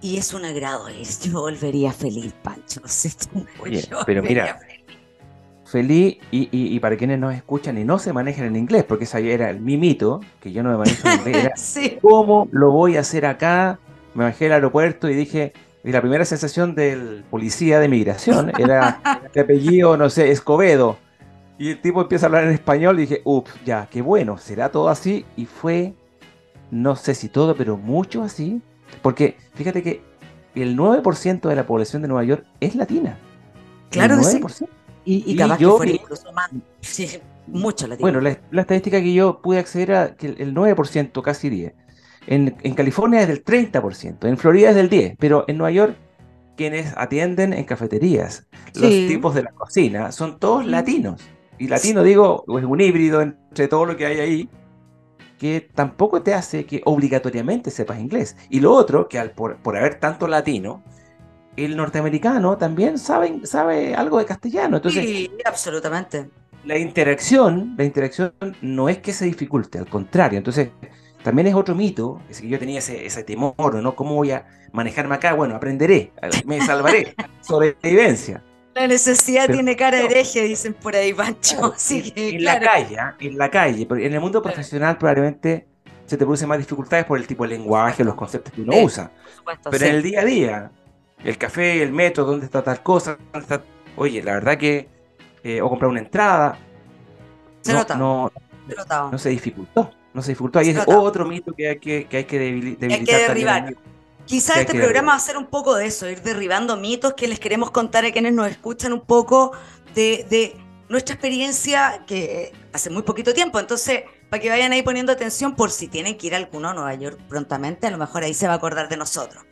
Y es un agrado Yo volvería feliz, Pancho. Oye, pero mira, feliz, y, para quienes nos escuchan y no se manejan en inglés, porque esa era el mimito, que yo no me manejo en inglés, ¿cómo lo voy a hacer acá? Me bajé al aeropuerto y dije, y la primera sensación del policía de migración era de apellido, no sé, Escobedo. Y el tipo empieza a hablar en español y dije, ups, ya, qué bueno, será todo así. Y fue no sé si todo, pero mucho así, porque fíjate que el 9% de la población de Nueva York es latina. Claro que sí. Y, y, capaz que fuera incluso más. Sí, mucho. Bueno, la, estadística que yo pude acceder a que el 9%, casi 10%. En, en, California es del 30%, en Florida es del 10%, pero en Nueva York quienes atienden en cafeterías, los tipos de la cocina, son todos latinos. Y latino, digo, es un híbrido entre todo lo que hay ahí que tampoco te hace que obligatoriamente sepas inglés. Y lo otro, que al, por, haber tanto latino, el norteamericano también sabe, sabe algo de castellano. Entonces, sí, absolutamente. La interacción, la interacción no es que se dificulte, al contrario. Entonces, también es otro mito, es que yo tenía ese, ese temor, ¿no? ¿Cómo voy a manejarme acá? Bueno, aprenderé, me salvaré, sobrevivencia. La necesidad tiene cara de hereje, dicen por ahí, Pancho. en la calle, ¿ah? en la calle, en el mundo profesional probablemente se te producen más dificultades por el tipo de lenguaje, los conceptos que uno usa. Pero en el día a día, el café, el metro, dónde está tal cosa. Oye, la verdad que, eh, o comprar una entrada. Se nota. No, no, se dificultó. No se dificultó. Ahí es otro mito que hay que, que, hay que debilitar. Hay que derribar. Quizás este programa va a ser un poco de eso, ir derribando mitos que les queremos contar a quienes nos escuchan un poco de, de nuestra experiencia que hace muy poquito tiempo. Entonces, para que vayan ahí poniendo atención por si tienen que ir alguno a Nueva York prontamente, a lo mejor ahí se va a acordar de nosotros.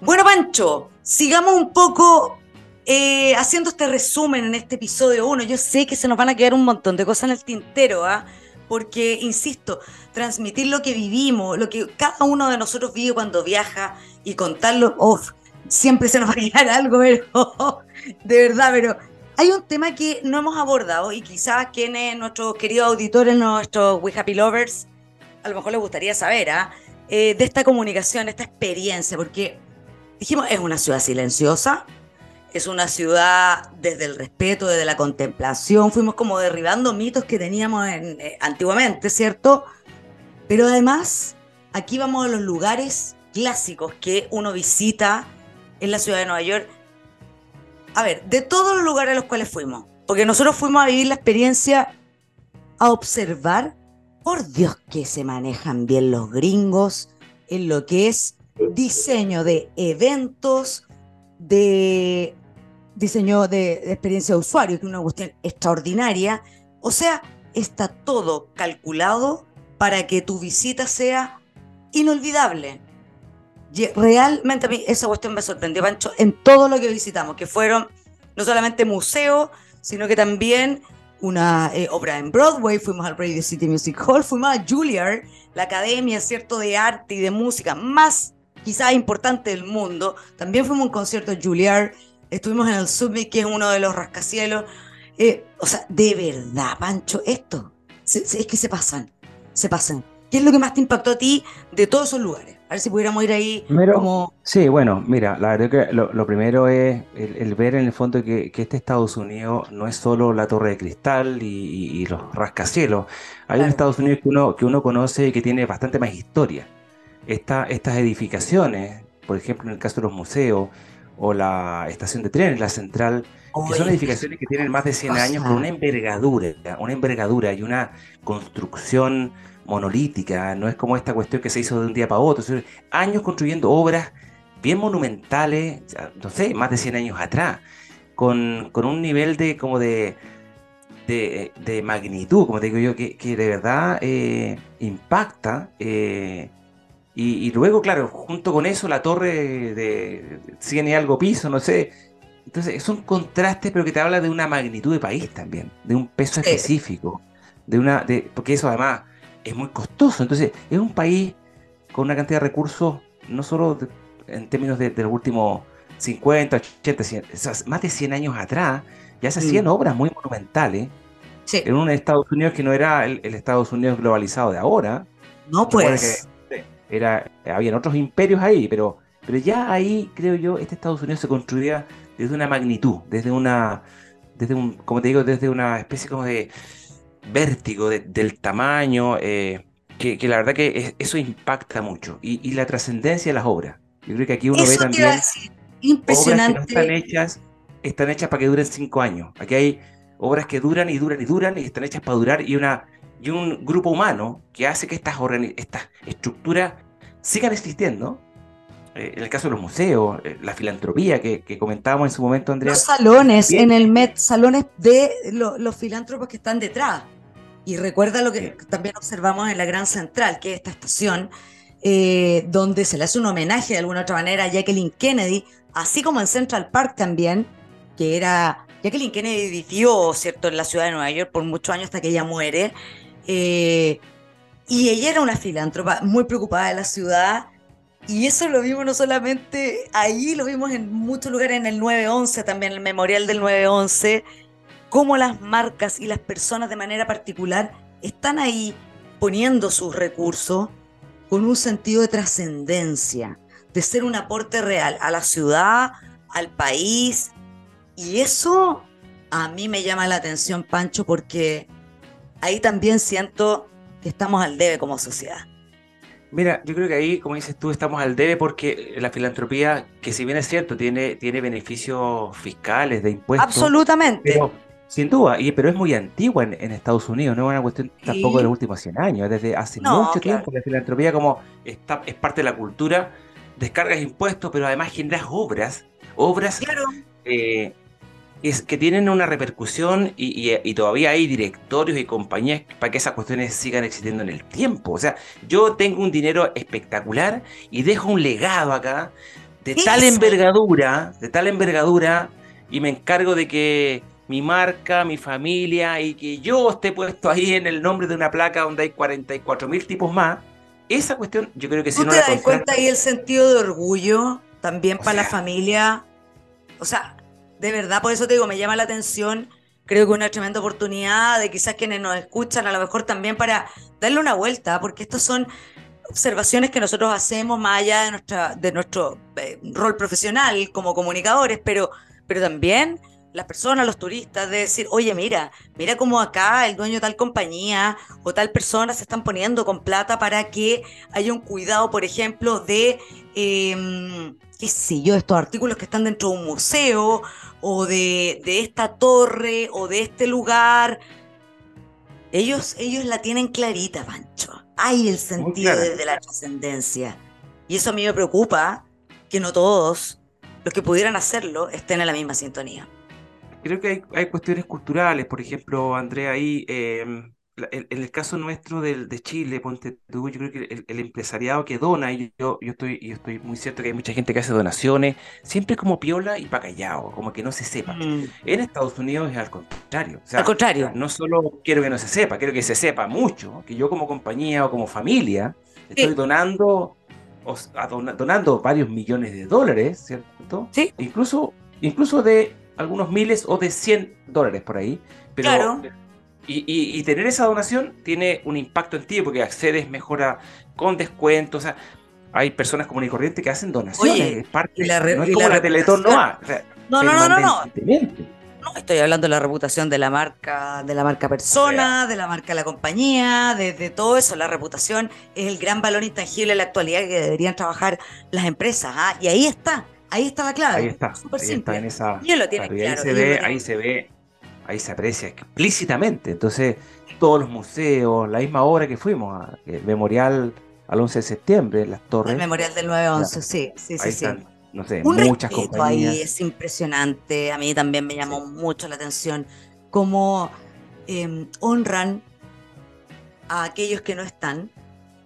Bueno, Pancho, sigamos un poco eh, haciendo este resumen en este episodio 1. Yo sé que se nos van a quedar un montón de cosas en el tintero, ¿ah? porque, insisto, transmitir lo que vivimos, lo que cada uno de nosotros vive cuando viaja y contarlo, oh, siempre se nos va a quedar algo, pero de verdad, pero hay un tema que no hemos abordado y quizás quienes, nuestros queridos auditores, nuestros We Happy Lovers, a lo mejor les gustaría saber, ¿ah? eh, de esta comunicación, esta experiencia, porque dijimos, es una ciudad silenciosa, es una ciudad desde el respeto, desde la contemplación, fuimos como derribando mitos que teníamos eh, antiguamente, ¿cierto? Pero además, aquí vamos a los lugares clásicos que uno visita en la ciudad de Nueva York. A ver, de todos los lugares a los cuales fuimos, porque nosotros fuimos a vivir la experiencia, a observar, por Dios que se manejan bien los gringos en lo que es diseño de eventos, de diseño de, experiencia de usuario, que es una cuestión extraordinaria. O sea, está todo calculado para que tu visita sea inolvidable. realmente a mí esa cuestión me sorprendió, Pancho, en todo lo que visitamos, que fueron no solamente museos, sino que también una eh, obra en Broadway, fuimos al Radio City Music Hall, fuimos a Juilliard, la academia, ¿cierto?, de arte y de música más quizás importante del mundo. También fuimos a un concierto de Juilliard, estuvimos en el Summit, que es uno de los rascacielos. Eh, o sea, de verdad, Pancho, esto, es que se pasan, se pasan. ¿Qué es lo que más te impactó a ti de todos esos lugares? A ver si pudiéramos ir ahí como... Sí, bueno, mira, la verdad que lo, primero es el, ver en el fondo que, este Estados Unidos no es solo la Torre de Cristal y, los rascacielos. Hay un Estados Unidos que uno, que uno conoce y que tiene bastante más historia estas edificaciones, por ejemplo en el caso de los museos o la estación de trenes, la central, que son edificaciones que tienen más de 100 años con una envergadura, una envergadura y una construcción monolítica, no es como esta cuestión que se hizo de un día para otro, años construyendo obras bien monumentales, no sé, más de 100 años atrás, con, un nivel de como de, de, magnitud, como te digo yo, que, de verdad eh, impacta eh, y, luego, claro, junto con eso, la torre de 100 y algo piso, no sé. Entonces, son contrastes, pero que te habla de una magnitud de país también, de un peso específico, de una, de, porque eso además es muy costoso. Entonces, es un país con una cantidad de recursos, no solo en términos de, los últimos 50, 80, 100, más de 100 años atrás, ya se hacían obras muy monumentales. En un Estados Unidos que no era el, Estados Unidos globalizado de ahora. No, pues era, habían otros imperios ahí, pero, pero ya ahí, creo yo, este Estados Unidos se construía desde una magnitud, desde una, desde un, como te digo, desde una especie como de vértigo del tamaño, eh, que, la verdad que eso impacta mucho, y, la trascendencia de las obras. Yo creo que aquí uno ve también impresionante. Obras que no están hechas, están hechas para que duren cinco años. Aquí hay obras que duran y duran y duran y están hechas para durar y una y un grupo humano que hace que estas, estas estructuras sigan existiendo. Eh, en el caso de los museos, eh, la filantropía que, comentábamos en su momento, Andrea. Los salones en el MET, salones de los filántropos que están detrás. Y recuerda lo que también observamos en la Gran Central, que es esta estación, eh, donde se le hace un homenaje de alguna otra manera a Jacqueline Kennedy, así como en Central Park también, que era Jacqueline Kennedy vivió, ¿cierto?, en la ciudad de Nueva York por muchos años hasta que ella muere. Eh, y ella era una filántropa muy preocupada de la ciudad. Y eso lo vimos no solamente ahí, lo vimos en muchos lugares, en el 911 también, el memorial del 911, cómo las marcas y las personas de manera particular están ahí poniendo sus recursos con un sentido de trascendencia, de ser un aporte real a la ciudad, al país. Y eso a mí me llama la atención, Pancho, porque ahí también siento que estamos al debe como sociedad. Mira, yo creo que ahí, como dices tú, estamos al debe porque la filantropía, que si bien es cierto, tiene, tiene beneficios fiscales de impuestos. Absolutamente. Pero, sin duda, y, pero es muy antigua en, en Estados Unidos, no es una cuestión tampoco de los últimos 100 años, desde hace No, mucho claro. tiempo la filantropía como está, es parte de la cultura, descargas impuestos, pero además generas obras, obras Claro. eh, es, que tienen una repercusión y, y- y todavía hay directorios y compañías para que esas cuestiones sigan existiendo en el tiempo. O sea, yo tengo un dinero espectacular y dejo un legado acá de tal envergadura, de tal envergadura, y me encargo de que mi marca, mi familia y que yo esté puesto ahí en el nombre de una placa donde hay 44 mil tipos más. Esa cuestión, yo creo que si ¿Tú no te la das cuenta ahí el sentido de orgullo también O para la familia? O sea, de verdad, por eso te digo, me llama la atención. Creo que una tremenda oportunidad de quizás quienes nos escuchan, a lo mejor también para darle una vuelta, porque estas son observaciones que nosotros hacemos más allá de, de nuestro eh, rol profesional como comunicadores, pero, pero también las personas, los turistas, de decir, oye, mira, mira cómo acá el dueño de tal compañía o tal persona se están poniendo con plata para que haya un cuidado, por ejemplo, de, eh, qué sé yo, estos artículos que están dentro de un museo o de, de esta torre o de este lugar. Ellos, ellos la tienen clarita, Pancho. Hay el sentido clara. de, de la trascendencia. Y eso a mí me preocupa que no todos los que pudieran hacerlo estén en la misma sintonía. Creo que hay, hay cuestiones culturales, por ejemplo, Andrea, ahí, eh, la- en, en el caso nuestro del, de Chile, ponte tú, yo creo que el, el empresariado que dona, y yo, yo estoy, yo estoy muy cierto que hay mucha gente que hace donaciones, siempre como piola y pa' callado, como que no se sepa. Mm. En Estados Unidos es al contrario. O sea, Al contrario. no solo quiero que no se sepa, quiero que se sepa mucho, que yo como compañía o como familia estoy Sí. donando, o s- a dona- donando varios millones de dólares, ¿cierto? Sí. Incluso, incluso de algunos miles o de 100 dólares por ahí. Pero, Claro. Y, y- y tener esa donación tiene un impacto en ti porque accedes mejor a, con descuentos. O sea, hay personas común y corriente que hacen donaciones. Oye, es parte, y la no es como la la Teletón no reputación. va. o sea, No, no, no, no, no. estoy hablando de la reputación de la marca, de la marca persona, de la marca de la compañía, de, de todo eso. La reputación es el gran valor intangible en la actualidad que deberían trabajar las empresas. ¿ah? Y ahí está, ahí está la clave. Ahí está, Súper ahí simple. está en esa. Y ellos lo tienen claro, y ahí se ve, ahí se ve, ahí se aprecia explícitamente. Entonces, todos los museos, la misma hora que fuimos, a- el memorial al 11 de septiembre, las El torres, memorial del 9-11, sí, sí, sí, ahí sí. están, no sé, Un muchas compañías. ahí es impresionante. A mí también me llamó mucho la atención cómo eh, honran a aquellos que no están.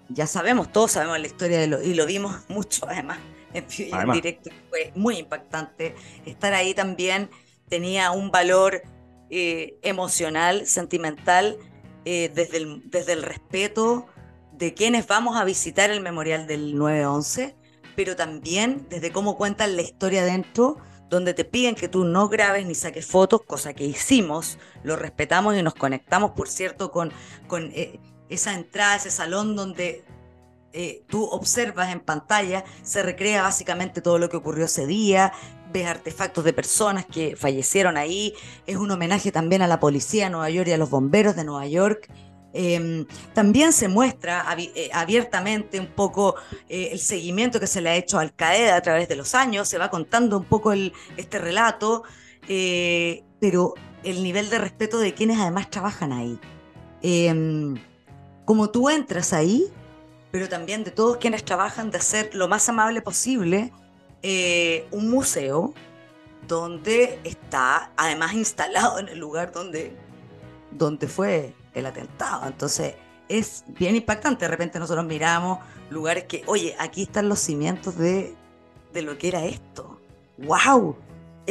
Ya sabemos, todos sabemos la historia de lo, y lo vimos mucho además en y en Además. directo. Fue muy impactante. Estar ahí también tenía un valor eh, emocional, sentimental, eh, desde, el, desde el respeto de quienes vamos a visitar el memorial del 9-11 pero también desde cómo cuentan la historia dentro, donde te piden que tú no grabes ni saques fotos, cosa que hicimos, lo respetamos y nos conectamos, por cierto, con, con eh, esa entrada, ese salón donde tú observas en pantalla, se recrea básicamente todo lo que ocurrió ese día, ves artefactos de personas que fallecieron ahí, es un homenaje también a la policía de Nueva York y a los bomberos de Nueva York. Eh, también se muestra eh, abiertamente un poco eh, el seguimiento que se le ha hecho Al Qaeda a través de los años, se va contando un poco este relato, eh, pero el nivel de respeto de quienes además trabajan ahí. Eh, como tú entras ahí, pero también de todos quienes trabajan de hacer lo más amable posible eh, un museo donde está además instalado en el lugar donde, donde fue el atentado. Entonces es bien impactante. De repente nosotros miramos lugares que, oye, aquí están los cimientos de, de lo que era esto. ¡Wow!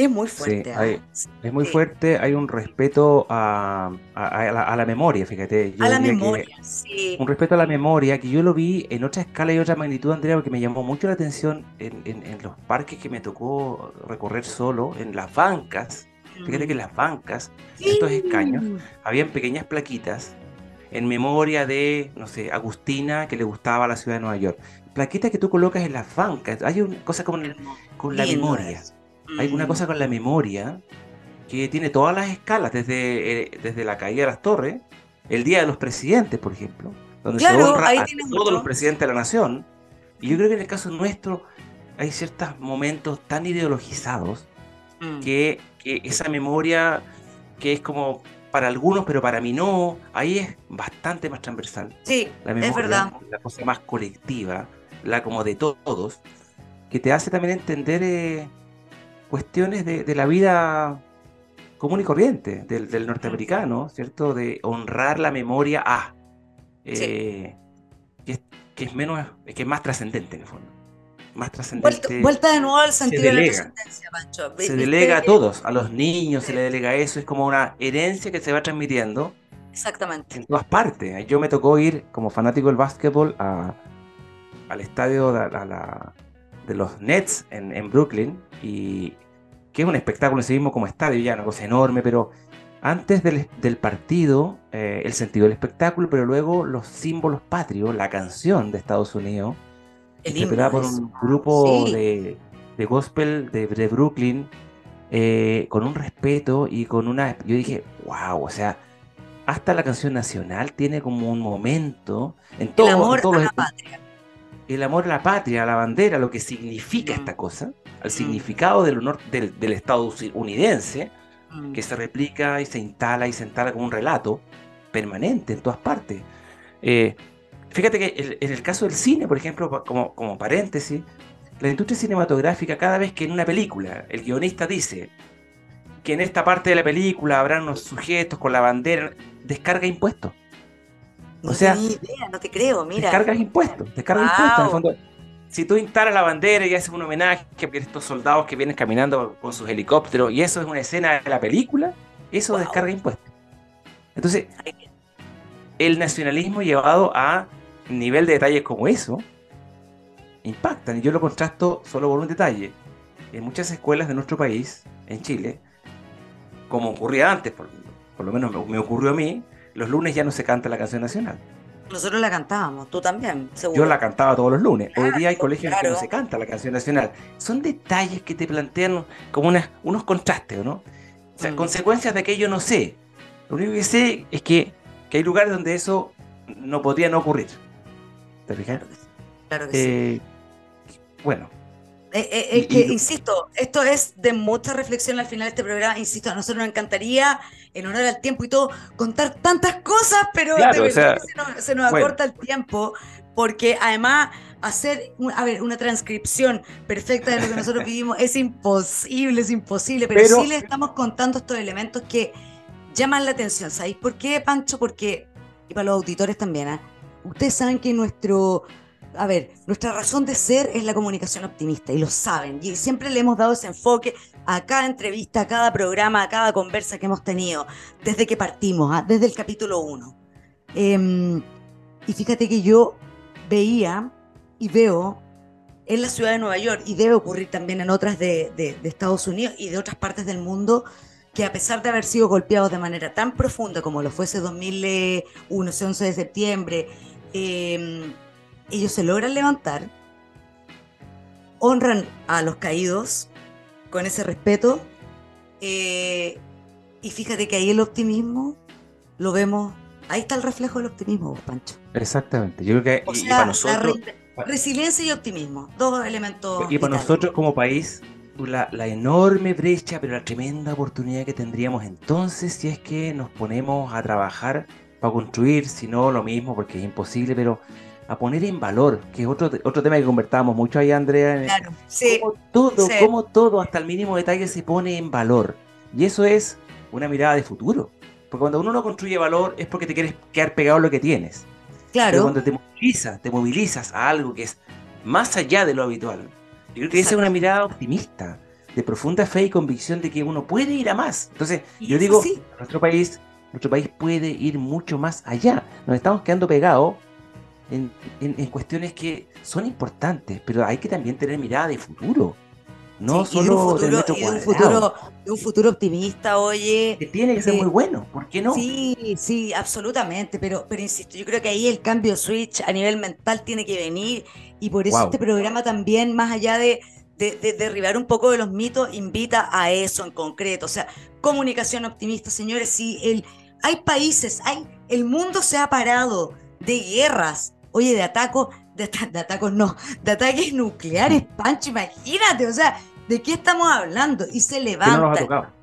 Es muy fuerte. ¿ah? hay- Es muy Sí. fuerte, hay un respeto a, a- a la, a la memoria, fíjate. Yo A la memoria, sí. un respeto a la memoria que yo lo vi en otra escala y otra magnitud, Andrea, porque me llamó mucho la atención en, en- en los parques que me tocó recorrer solo, en las bancas. Fíjate que en las bancas, en estos escaños, habían pequeñas plaquitas en memoria de, no sé, Agustina que le gustaba la ciudad de Nueva York. Plaquitas que tú colocas en las bancas. Hay una cosa con, con la memoria. Hay una Mm. cosa con la memoria que tiene todas las escalas, desde, eh, desde la caída de las torres, el día de los presidentes, por ejemplo, donde se honra a todos los presidentes de la nación. Y yo creo que en el caso nuestro hay ciertos momentos tan ideologizados mm. que, que esa memoria que es como para algunos, pero para mí no, ahí es bastante más transversal. Sí, es verdad. La cosa más colectiva, la como de todos, que te hace también entender eh, cuestiones de, la vida común y corriente del, norteamericano, ¿cierto? De honrar la memoria a, eh, que, es, menos, que es más trascendente en el fondo más trascendente. Vuelta, de nuevo al sentido de la trascendencia, Pancho. Se delega a todos, a los niños se le delega eso, es como una herencia que se va transmitiendo. Exactamente. En todas partes. Yo me tocó ir como fanático del básquetbol al estadio de, los Nets en, Brooklyn, y que es un espectáculo en sí mismo como estadio, ya una cosa enorme, pero antes del, partido, eh, el sentido del espectáculo, pero luego los símbolos patrios, la canción de Estados Unidos, interpretada por un grupo de, gospel de, Brooklyn, eh, con un respeto y con una... Yo dije, wow, o sea, hasta la canción nacional tiene como un momento en todo, el amor a la patria. El amor a la patria, a la bandera, lo que significa esta cosa, al mm. significado del honor del, del estadounidense, mm. que se replica y se instala y se instala como un relato permanente en todas partes. Eh, Fíjate que en el caso del cine, por ejemplo, como, como paréntesis, la industria cinematográfica, cada vez que en una película el guionista dice que en esta parte de la película habrá unos sujetos con la bandera, descarga impuestos. O sea, idea, no te creo, mira. Descargas impuestos, descargas impuestos. En el fondo, si tú instalas la bandera y haces un homenaje a estos soldados que vienen caminando con sus helicópteros y eso es una escena de la película, eso descarga impuestos. Entonces, el nacionalismo llevado a nivel de detalles como eso impactan. Y yo lo contrasto solo por un detalle. En muchas escuelas de nuestro país, en Chile, como ocurría antes, por, lo menos me, ocurrió a mí, los lunes ya no se canta la canción nacional. Nosotros la cantábamos, tú también, seguro. Yo la cantaba todos los lunes. Hoy día hay colegios en que no se canta la canción nacional. Son detalles que te plantean como unos contrastes, ¿no? O sea, mm. consecuencias de aquello no sé. Lo único que sé es que, que hay lugares donde eso no podría no ocurrir. Claro que sí. Eh, bueno. Eh, eh, es que, insisto, esto es de mucha reflexión al final de este programa. Insisto, a nosotros nos encantaría, en honor al tiempo y todo, contar tantas cosas, pero se, nos, acorta el tiempo, porque además hacer a ver, una transcripción perfecta de lo que nosotros vivimos es imposible, es imposible, pero, pero, sí le estamos contando estos elementos que llaman la atención. ¿Sabéis por qué, Pancho? Porque, y para los auditores también, ¿eh? Ustedes saben que nuestro, a ver, nuestra razón de ser es la comunicación optimista y lo saben. Y siempre le hemos dado ese enfoque a cada entrevista, a cada programa, a cada conversa que hemos tenido desde que partimos, ¿ah? desde el capítulo 1. Em, y fíjate que yo veía y veo en la ciudad de Nueva York, y debe ocurrir también en otras de, Estados Unidos y de otras partes del mundo, que a pesar de haber sido golpeados de manera tan profunda como lo fue ese 2001, ese 11 de septiembre, Em, ellos se logran levantar, honran a los caídos con ese respeto, eh, y fíjate que ahí el optimismo lo vemos, ahí está el reflejo del optimismo, Pancho. Exactamente, yo creo que y, para nosotros... resiliencia y optimismo, dos elementos. Y para nosotros como país, la, la, enorme brecha, pero la tremenda oportunidad que tendríamos entonces si es que nos ponemos a trabajar para construir, si no lo mismo, porque es imposible, pero a poner en valor, que es otro, otro tema que convertábamos mucho ahí, Andrea. Claro, sí. Como todo, como todo, hasta el mínimo detalle se pone en valor. Y eso es una mirada de futuro. Porque cuando uno no construye valor es porque te quieres quedar pegado a lo que tienes. Claro. Pero cuando te movilizas, te movilizas a algo que es más allá de lo habitual. Yo creo que esa es una mirada optimista, de profunda fe y convicción de que uno puede ir a más. Entonces, yo digo, nuestro país nuestro país puede ir mucho más allá. Nos estamos quedando pegados en, cuestiones que son importantes, pero hay que también tener mirada de futuro. No solo de un, futuro, un futuro, un futuro optimista, oye. Que tiene que ser muy bueno, ¿por qué no? Sí, sí, absolutamente, pero, pero insisto, yo creo que ahí el cambio switch a nivel mental tiene que venir y por eso este programa también, más allá de, de, derribar un poco de los mitos, invita a eso en concreto. O sea, comunicación optimista, señores, si el, hay países, hay, el mundo se ha parado de guerras, oye, de atacos, de, de atacos no, de ataques nucleares, Pancho, imagínate, o sea, ¿de qué estamos hablando? Y se levanta. no nos ha tocado.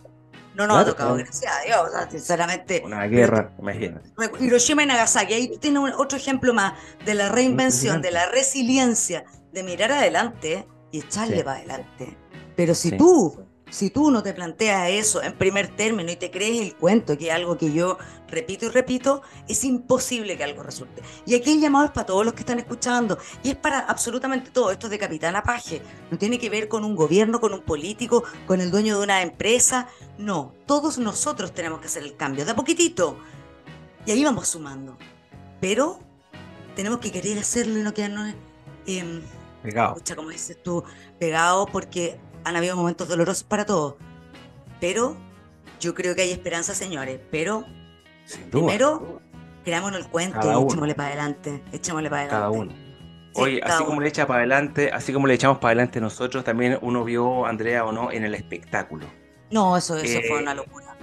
No nos ha tocado, gracias a Dios, o sea, sinceramente. Una guerra, imagínate. Hiroshima y Nagasaki, ahí tú tienes otro ejemplo más de la reinvención, de la resiliencia, de mirar adelante y echarle para adelante. Pero si tú si tú no te planteas eso en primer término y te crees el cuento, que es algo que yo repito y repito, es imposible que algo resulte. Y aquí el llamado es para todos los que están escuchando y es para absolutamente todo. Esto es de Capitán Apaje. No tiene que ver con un gobierno, con un político, con el dueño de una empresa. No, todos nosotros tenemos que hacer el cambio, de a poquitito. Y ahí vamos sumando. Pero tenemos que querer hacerlo y no quedarnos... Eh, pegado. Escucha, como dices tú, pegado porque han habido momentos dolorosos para todos, pero yo creo que hay esperanza, señores. Pero primero, creámonos el cuento y echémosle para adelante. Echémosle para adelante. Cada uno. Oye, así como le echa para adelante, así como le echamos para adelante nosotros, también uno vio, Andrea, o no, en el espectáculo. No, eso, eso fue una locura.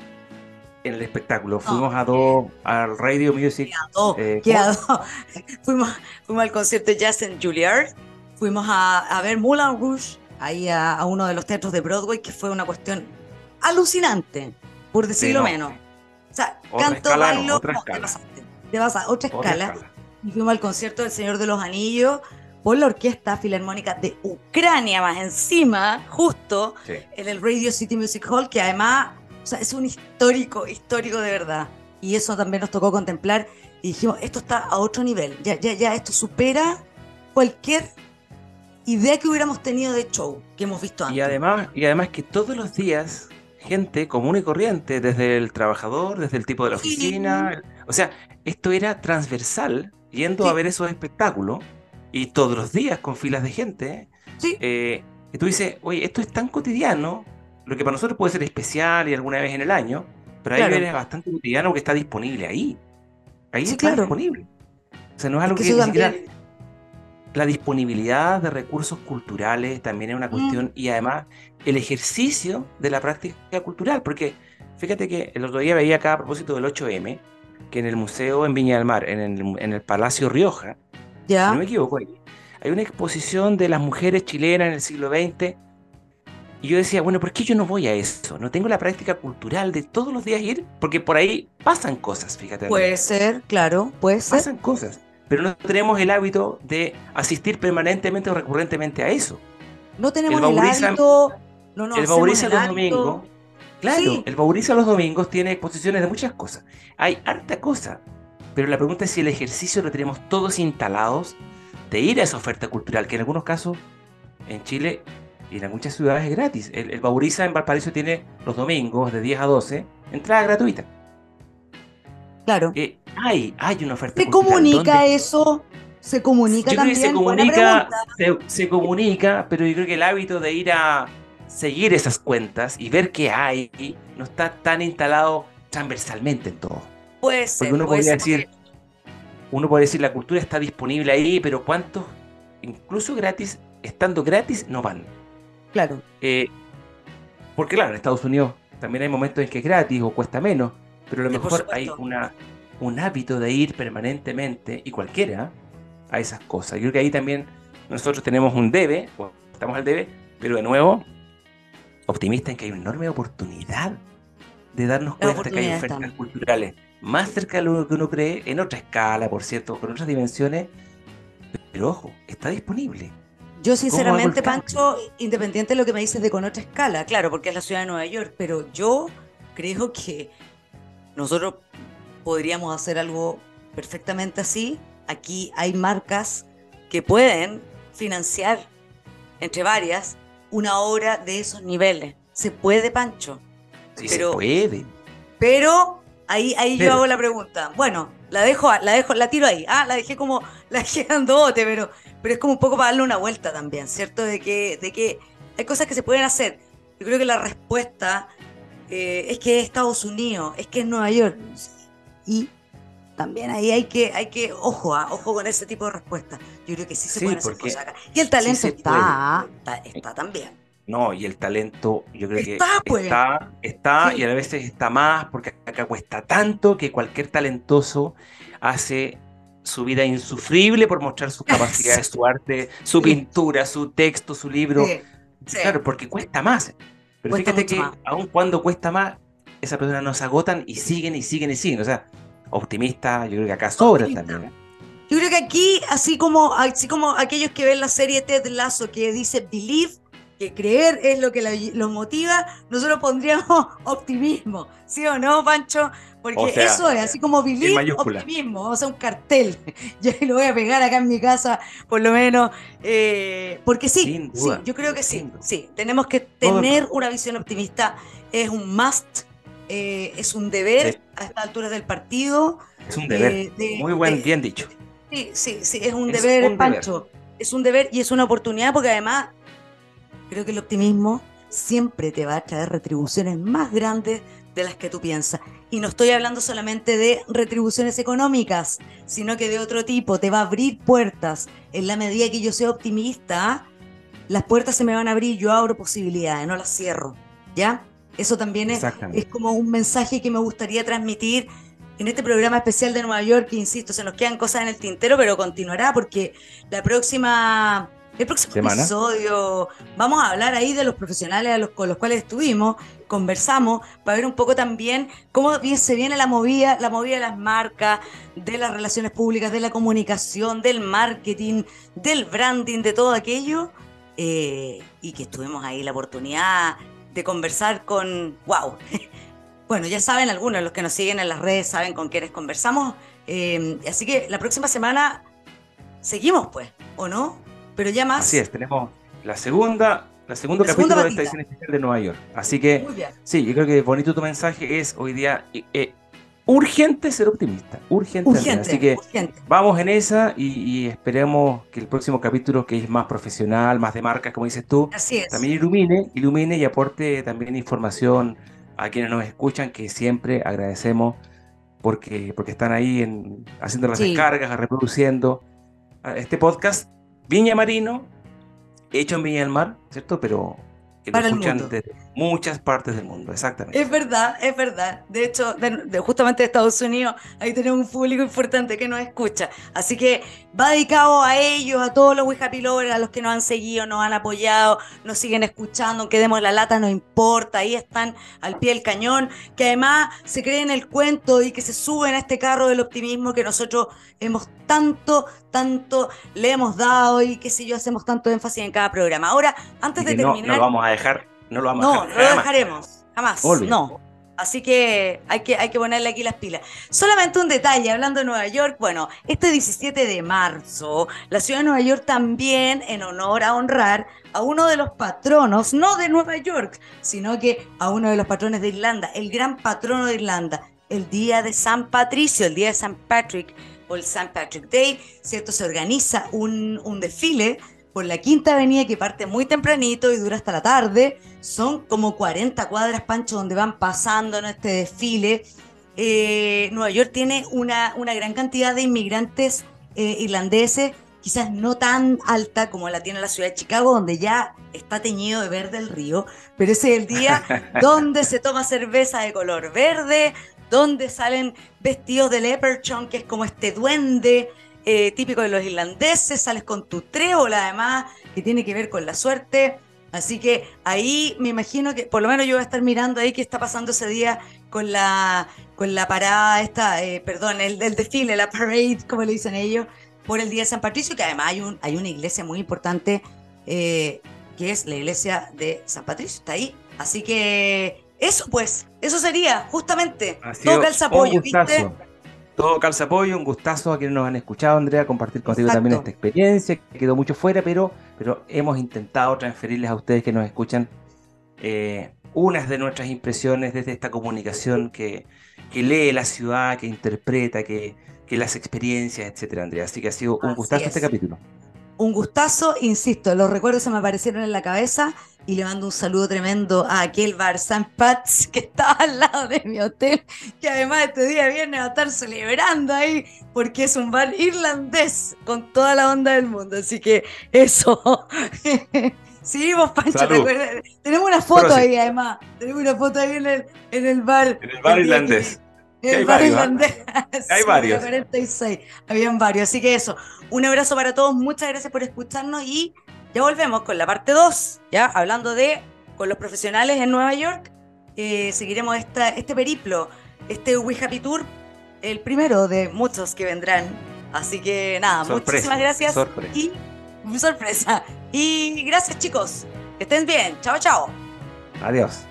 En el espectáculo. Fuimos a dos, al Radio Music. Eh, fuimos, fuimos al concierto de en Juilliard. Fuimos a, a ver Moulin Rouge ahí a, uno de los teatros de Broadway, que fue una cuestión alucinante, por decirlo menos. O sea, canto, bailo, otra escala. te, vas a otra, escala. Y fuimos al concierto del Señor de los Anillos por la Orquesta Filarmónica de Ucrania, más encima, justo en el Radio City Music Hall, que además o sea, es un histórico, histórico de verdad. Y eso también nos tocó contemplar y dijimos, esto está a otro nivel, ya, ya, ya, esto supera cualquier idea que hubiéramos tenido de show que hemos visto antes. Y además, y además que todos los días, gente común y corriente, desde el trabajador, desde el tipo de la oficina, o sea, esto era transversal, yendo a ver esos espectáculos, y todos los días con filas de gente, sí. eh, y tú dices, oye, esto es tan cotidiano, lo que para nosotros puede ser especial y alguna vez en el año, pero ahí es bastante cotidiano que está disponible ahí. Ahí está disponible. O sea, no es algo que, ni siquiera la disponibilidad de recursos culturales también es una mm. cuestión y además el ejercicio de la práctica cultural, porque fíjate que el otro día veía acá a propósito del 8M, que en el museo en Viña del Mar, en el, en el Palacio Rioja, ¿Ya? no me equivoco, hay una exposición de las mujeres chilenas en el siglo XX. Y yo decía, bueno, ¿por qué yo no voy a eso? No tengo la práctica cultural de todos los días ir, porque por ahí pasan cosas, fíjate. Puede ser, claro, puede ser. Pasan cosas pero no tenemos el hábito de asistir permanentemente o recurrentemente a eso. No tenemos el, hábito. No, el Bauriza los domingos. Claro, el Bauriza los domingos tiene exposiciones de muchas cosas. Hay harta cosa. Pero la pregunta es si el ejercicio lo tenemos todos instalados de ir a esa oferta cultural, que en algunos casos en Chile y en muchas ciudades es gratis. El, el Bauriza en Valparaíso tiene los domingos de 10 a 12 entrada gratuita. Claro. Eh, hay, hay una oferta. ¿Se comunica eso? ¿Se comunica también? se comunica, se, comunica, pero yo creo que el hábito de ir a seguir esas cuentas y ver qué hay no está tan instalado transversalmente en todo. Puede ser. Porque uno podría decir, uno puede decir la cultura está disponible ahí, pero ¿cuántos, incluso gratis, estando gratis, no van? Claro. Eh, porque claro, en Estados Unidos también hay momentos en que es gratis o cuesta menos, pero a lo mejor hay una, un hábito de ir permanentemente, y cualquiera, a esas cosas. Yo creo que ahí también nosotros tenemos un debe, o estamos al debe, pero de nuevo, optimista en que hay una enorme oportunidad de darnos cuenta que hay ofertas culturales más cerca de lo que uno cree, en otra escala, por cierto, con otras dimensiones, pero ojo, está disponible. Yo sinceramente, Pancho, independiente de lo que me dices de con otra escala, claro, porque es la ciudad de Nueva York, pero yo creo que nosotros podríamos hacer algo perfectamente así. Aquí hay marcas que pueden financiar, entre varias, una obra de esos niveles. Se puede, Pancho. Sí, pero, se puede. Pero ahí, ahí yo hago la pregunta. Bueno, la dejo, la dejo, la tiro ahí. Ah, la dejé como, la dejé bote, pero, pero es como un poco para darle una vuelta también, ¿cierto? De que, de que hay cosas que se pueden hacer. Yo creo que la respuesta eh, es que es Estados Unidos, es que es Nueva York. Y también ahí hay que, hay que, ojo, ah, ojo con ese tipo de respuestas. Yo creo que sí se pueden hacer cosas acá. Y el talento está, está, también. No, y el talento, yo creo que pues. está, está y a veces está más, porque acá cuesta tanto que cualquier talentoso hace su vida insufrible por mostrar sus capacidades, su arte, su pintura, su texto, su libro. Claro, porque cuesta más. Pero fíjate que aun cuando cuesta más, esas personas no se agotan y siguen y siguen y siguen. O sea, optimista, yo creo que acá sobra también. ¿eh? Yo creo que aquí, así como, así como aquellos que ven la serie Ted Lasso que dice Believe, que creer es lo que los motiva, nosotros pondríamos optimismo, ¿sí o no, Pancho? Porque eso es, así como Believe, optimismo, o sea, un cartel. Yo lo voy a pegar acá en mi casa, por lo menos, eh, porque sí, sí, yo creo que sí, sí, tenemos que tener una visión optimista, es un must eh, es un deber a estas alturas del partido. Es un deber. Eh, Muy buen, bien dicho. Sí, sí, sí, es un deber, Pancho. Es un deber y es una oportunidad porque además creo que el optimismo siempre te va a traer retribuciones más grandes de las que tú piensas. Y no estoy hablando solamente de retribuciones económicas, sino que de otro tipo. Te va a abrir puertas. En la medida que yo sea optimista, las puertas se me van a abrir, yo abro posibilidades, no las cierro. ¿Ya? Eso también es, es como un mensaje que me gustaría transmitir en este programa especial de Nueva York, que insisto, se nos quedan cosas en el tintero, pero continuará porque la próxima, el próximo episodio vamos a hablar ahí de los profesionales a los, con los cuales estuvimos, conversamos, para ver un poco también cómo se viene la movida, la movida de las marcas, de las relaciones públicas, de la comunicación, del marketing, del branding, de todo aquello. Eh, y que estuvimos ahí la oportunidad de conversar con, wow, bueno, ya saben algunos, los que nos siguen en las redes saben con quiénes conversamos, eh, así que la próxima semana seguimos pues, ¿o no? Pero ya más... Así es, tenemos la segunda, la segundo capítulo de esta edición especial de Nueva York. Así que, sí, yo creo que bonito tu mensaje es hoy día eh, urgente ser optimista, urgente. Así que vamos en esa y, esperemos que el próximo capítulo, que es más profesional, más de marcas, como dices tú, también ilumine, ilumine y aporte también información a quienes nos escuchan, que siempre agradecemos porque, porque están ahí en, haciendo las descargas, reproduciendo este podcast. Viña Marino, hecho en Viña del Mar, ¿cierto? Pero que Para escuchan de muchas partes del mundo, exactamente. Es verdad, es verdad. De hecho, de, justamente de Estados Unidos, ahí tenemos un público importante que nos escucha. Así que va dedicado a ellos, a todos los We Happy a los que nos han seguido, nos han apoyado, nos siguen escuchando, que demos la lata, no importa, ahí están al pie del cañón, que además se creen el cuento y que se suben a este carro del optimismo que nosotros hemos tanto, tanto le hemos dado y que si yo, hacemos tanto énfasis en cada programa. Ahora, antes de terminar... No lo vamos a dejar, no lo vamos a dejar. No, lo dejaremos, jamás, no. Así que hay, que hay que ponerle aquí las pilas. Solamente un detalle, hablando de Nueva York, bueno, este 17 de marzo, la ciudad de Nueva York también, en honor a honrar a uno de los patronos, no de Nueva York, sino que a uno de los patrones de Irlanda, el gran patrono de Irlanda, el día de San Patricio, el día de San Patrick, el St. Patrick Day, ¿cierto? Se organiza un, un desfile por la Quinta Avenida que parte muy tempranito y dura hasta la tarde. Son como 40 cuadras, Pancho, donde van pasando en este desfile. Eh, Nueva York tiene una, una, gran cantidad de inmigrantes eh, irlandeses, quizás no tan alta como la tiene la ciudad de Chicago, donde ya está teñido de verde el río, pero ese es el día donde se toma cerveza de color verde, donde salen vestidos de leprechaun, que es como este duende eh, típico de los irlandeses, sales con tu trébola además, que tiene que ver con la suerte. Así que ahí me imagino que, por lo menos yo voy a estar mirando ahí qué está pasando ese día con la, con la parada esta, eh, perdón, el, el, desfile, la parade, como le dicen ellos, por el Día de San Patricio, que además hay, un, hay una iglesia muy importante, eh, que es la iglesia de San Patricio, está ahí. Así que eso pues, eso sería, justamente, todo calza apoyo, ¿viste? Todo calza apoyo, un gustazo a quienes nos han escuchado, Andrea, compartir contigo también esta experiencia, que quedó mucho fuera, pero, pero hemos intentado transferirles a ustedes que nos escuchan eh, unas de nuestras impresiones desde esta comunicación que, que lee la ciudad, que interpreta, que, que las experiencias, etcétera, Andrea. Así que ha sido un gustazo este capítulo. Un gustazo, insisto, los recuerdos se me aparecieron en la cabeza y le mando un saludo tremendo a aquel bar San Pats que estaba al lado de mi hotel, que además este día viene a estar celebrando ahí, porque es un bar irlandés con toda la onda del mundo. Así que eso. sí, vos, Pancho, tenemos una foto ahí además. Tenemos una foto ahí en el, en el bar. En el bar irlandés. Hay varios. ¿ah? hay varios. 46. Habían varios. Así que eso. Un abrazo para todos. Muchas gracias por escucharnos y ya volvemos con la parte 2. Ya hablando de con los profesionales en Nueva York. Eh, seguiremos esta, este periplo, este We Happy Tour, el primero de muchos que vendrán. Así que nada, muchísimas gracias. Sorpresa. Y sorpresa. Y gracias chicos. Que estén bien. Chao, chao. Adiós.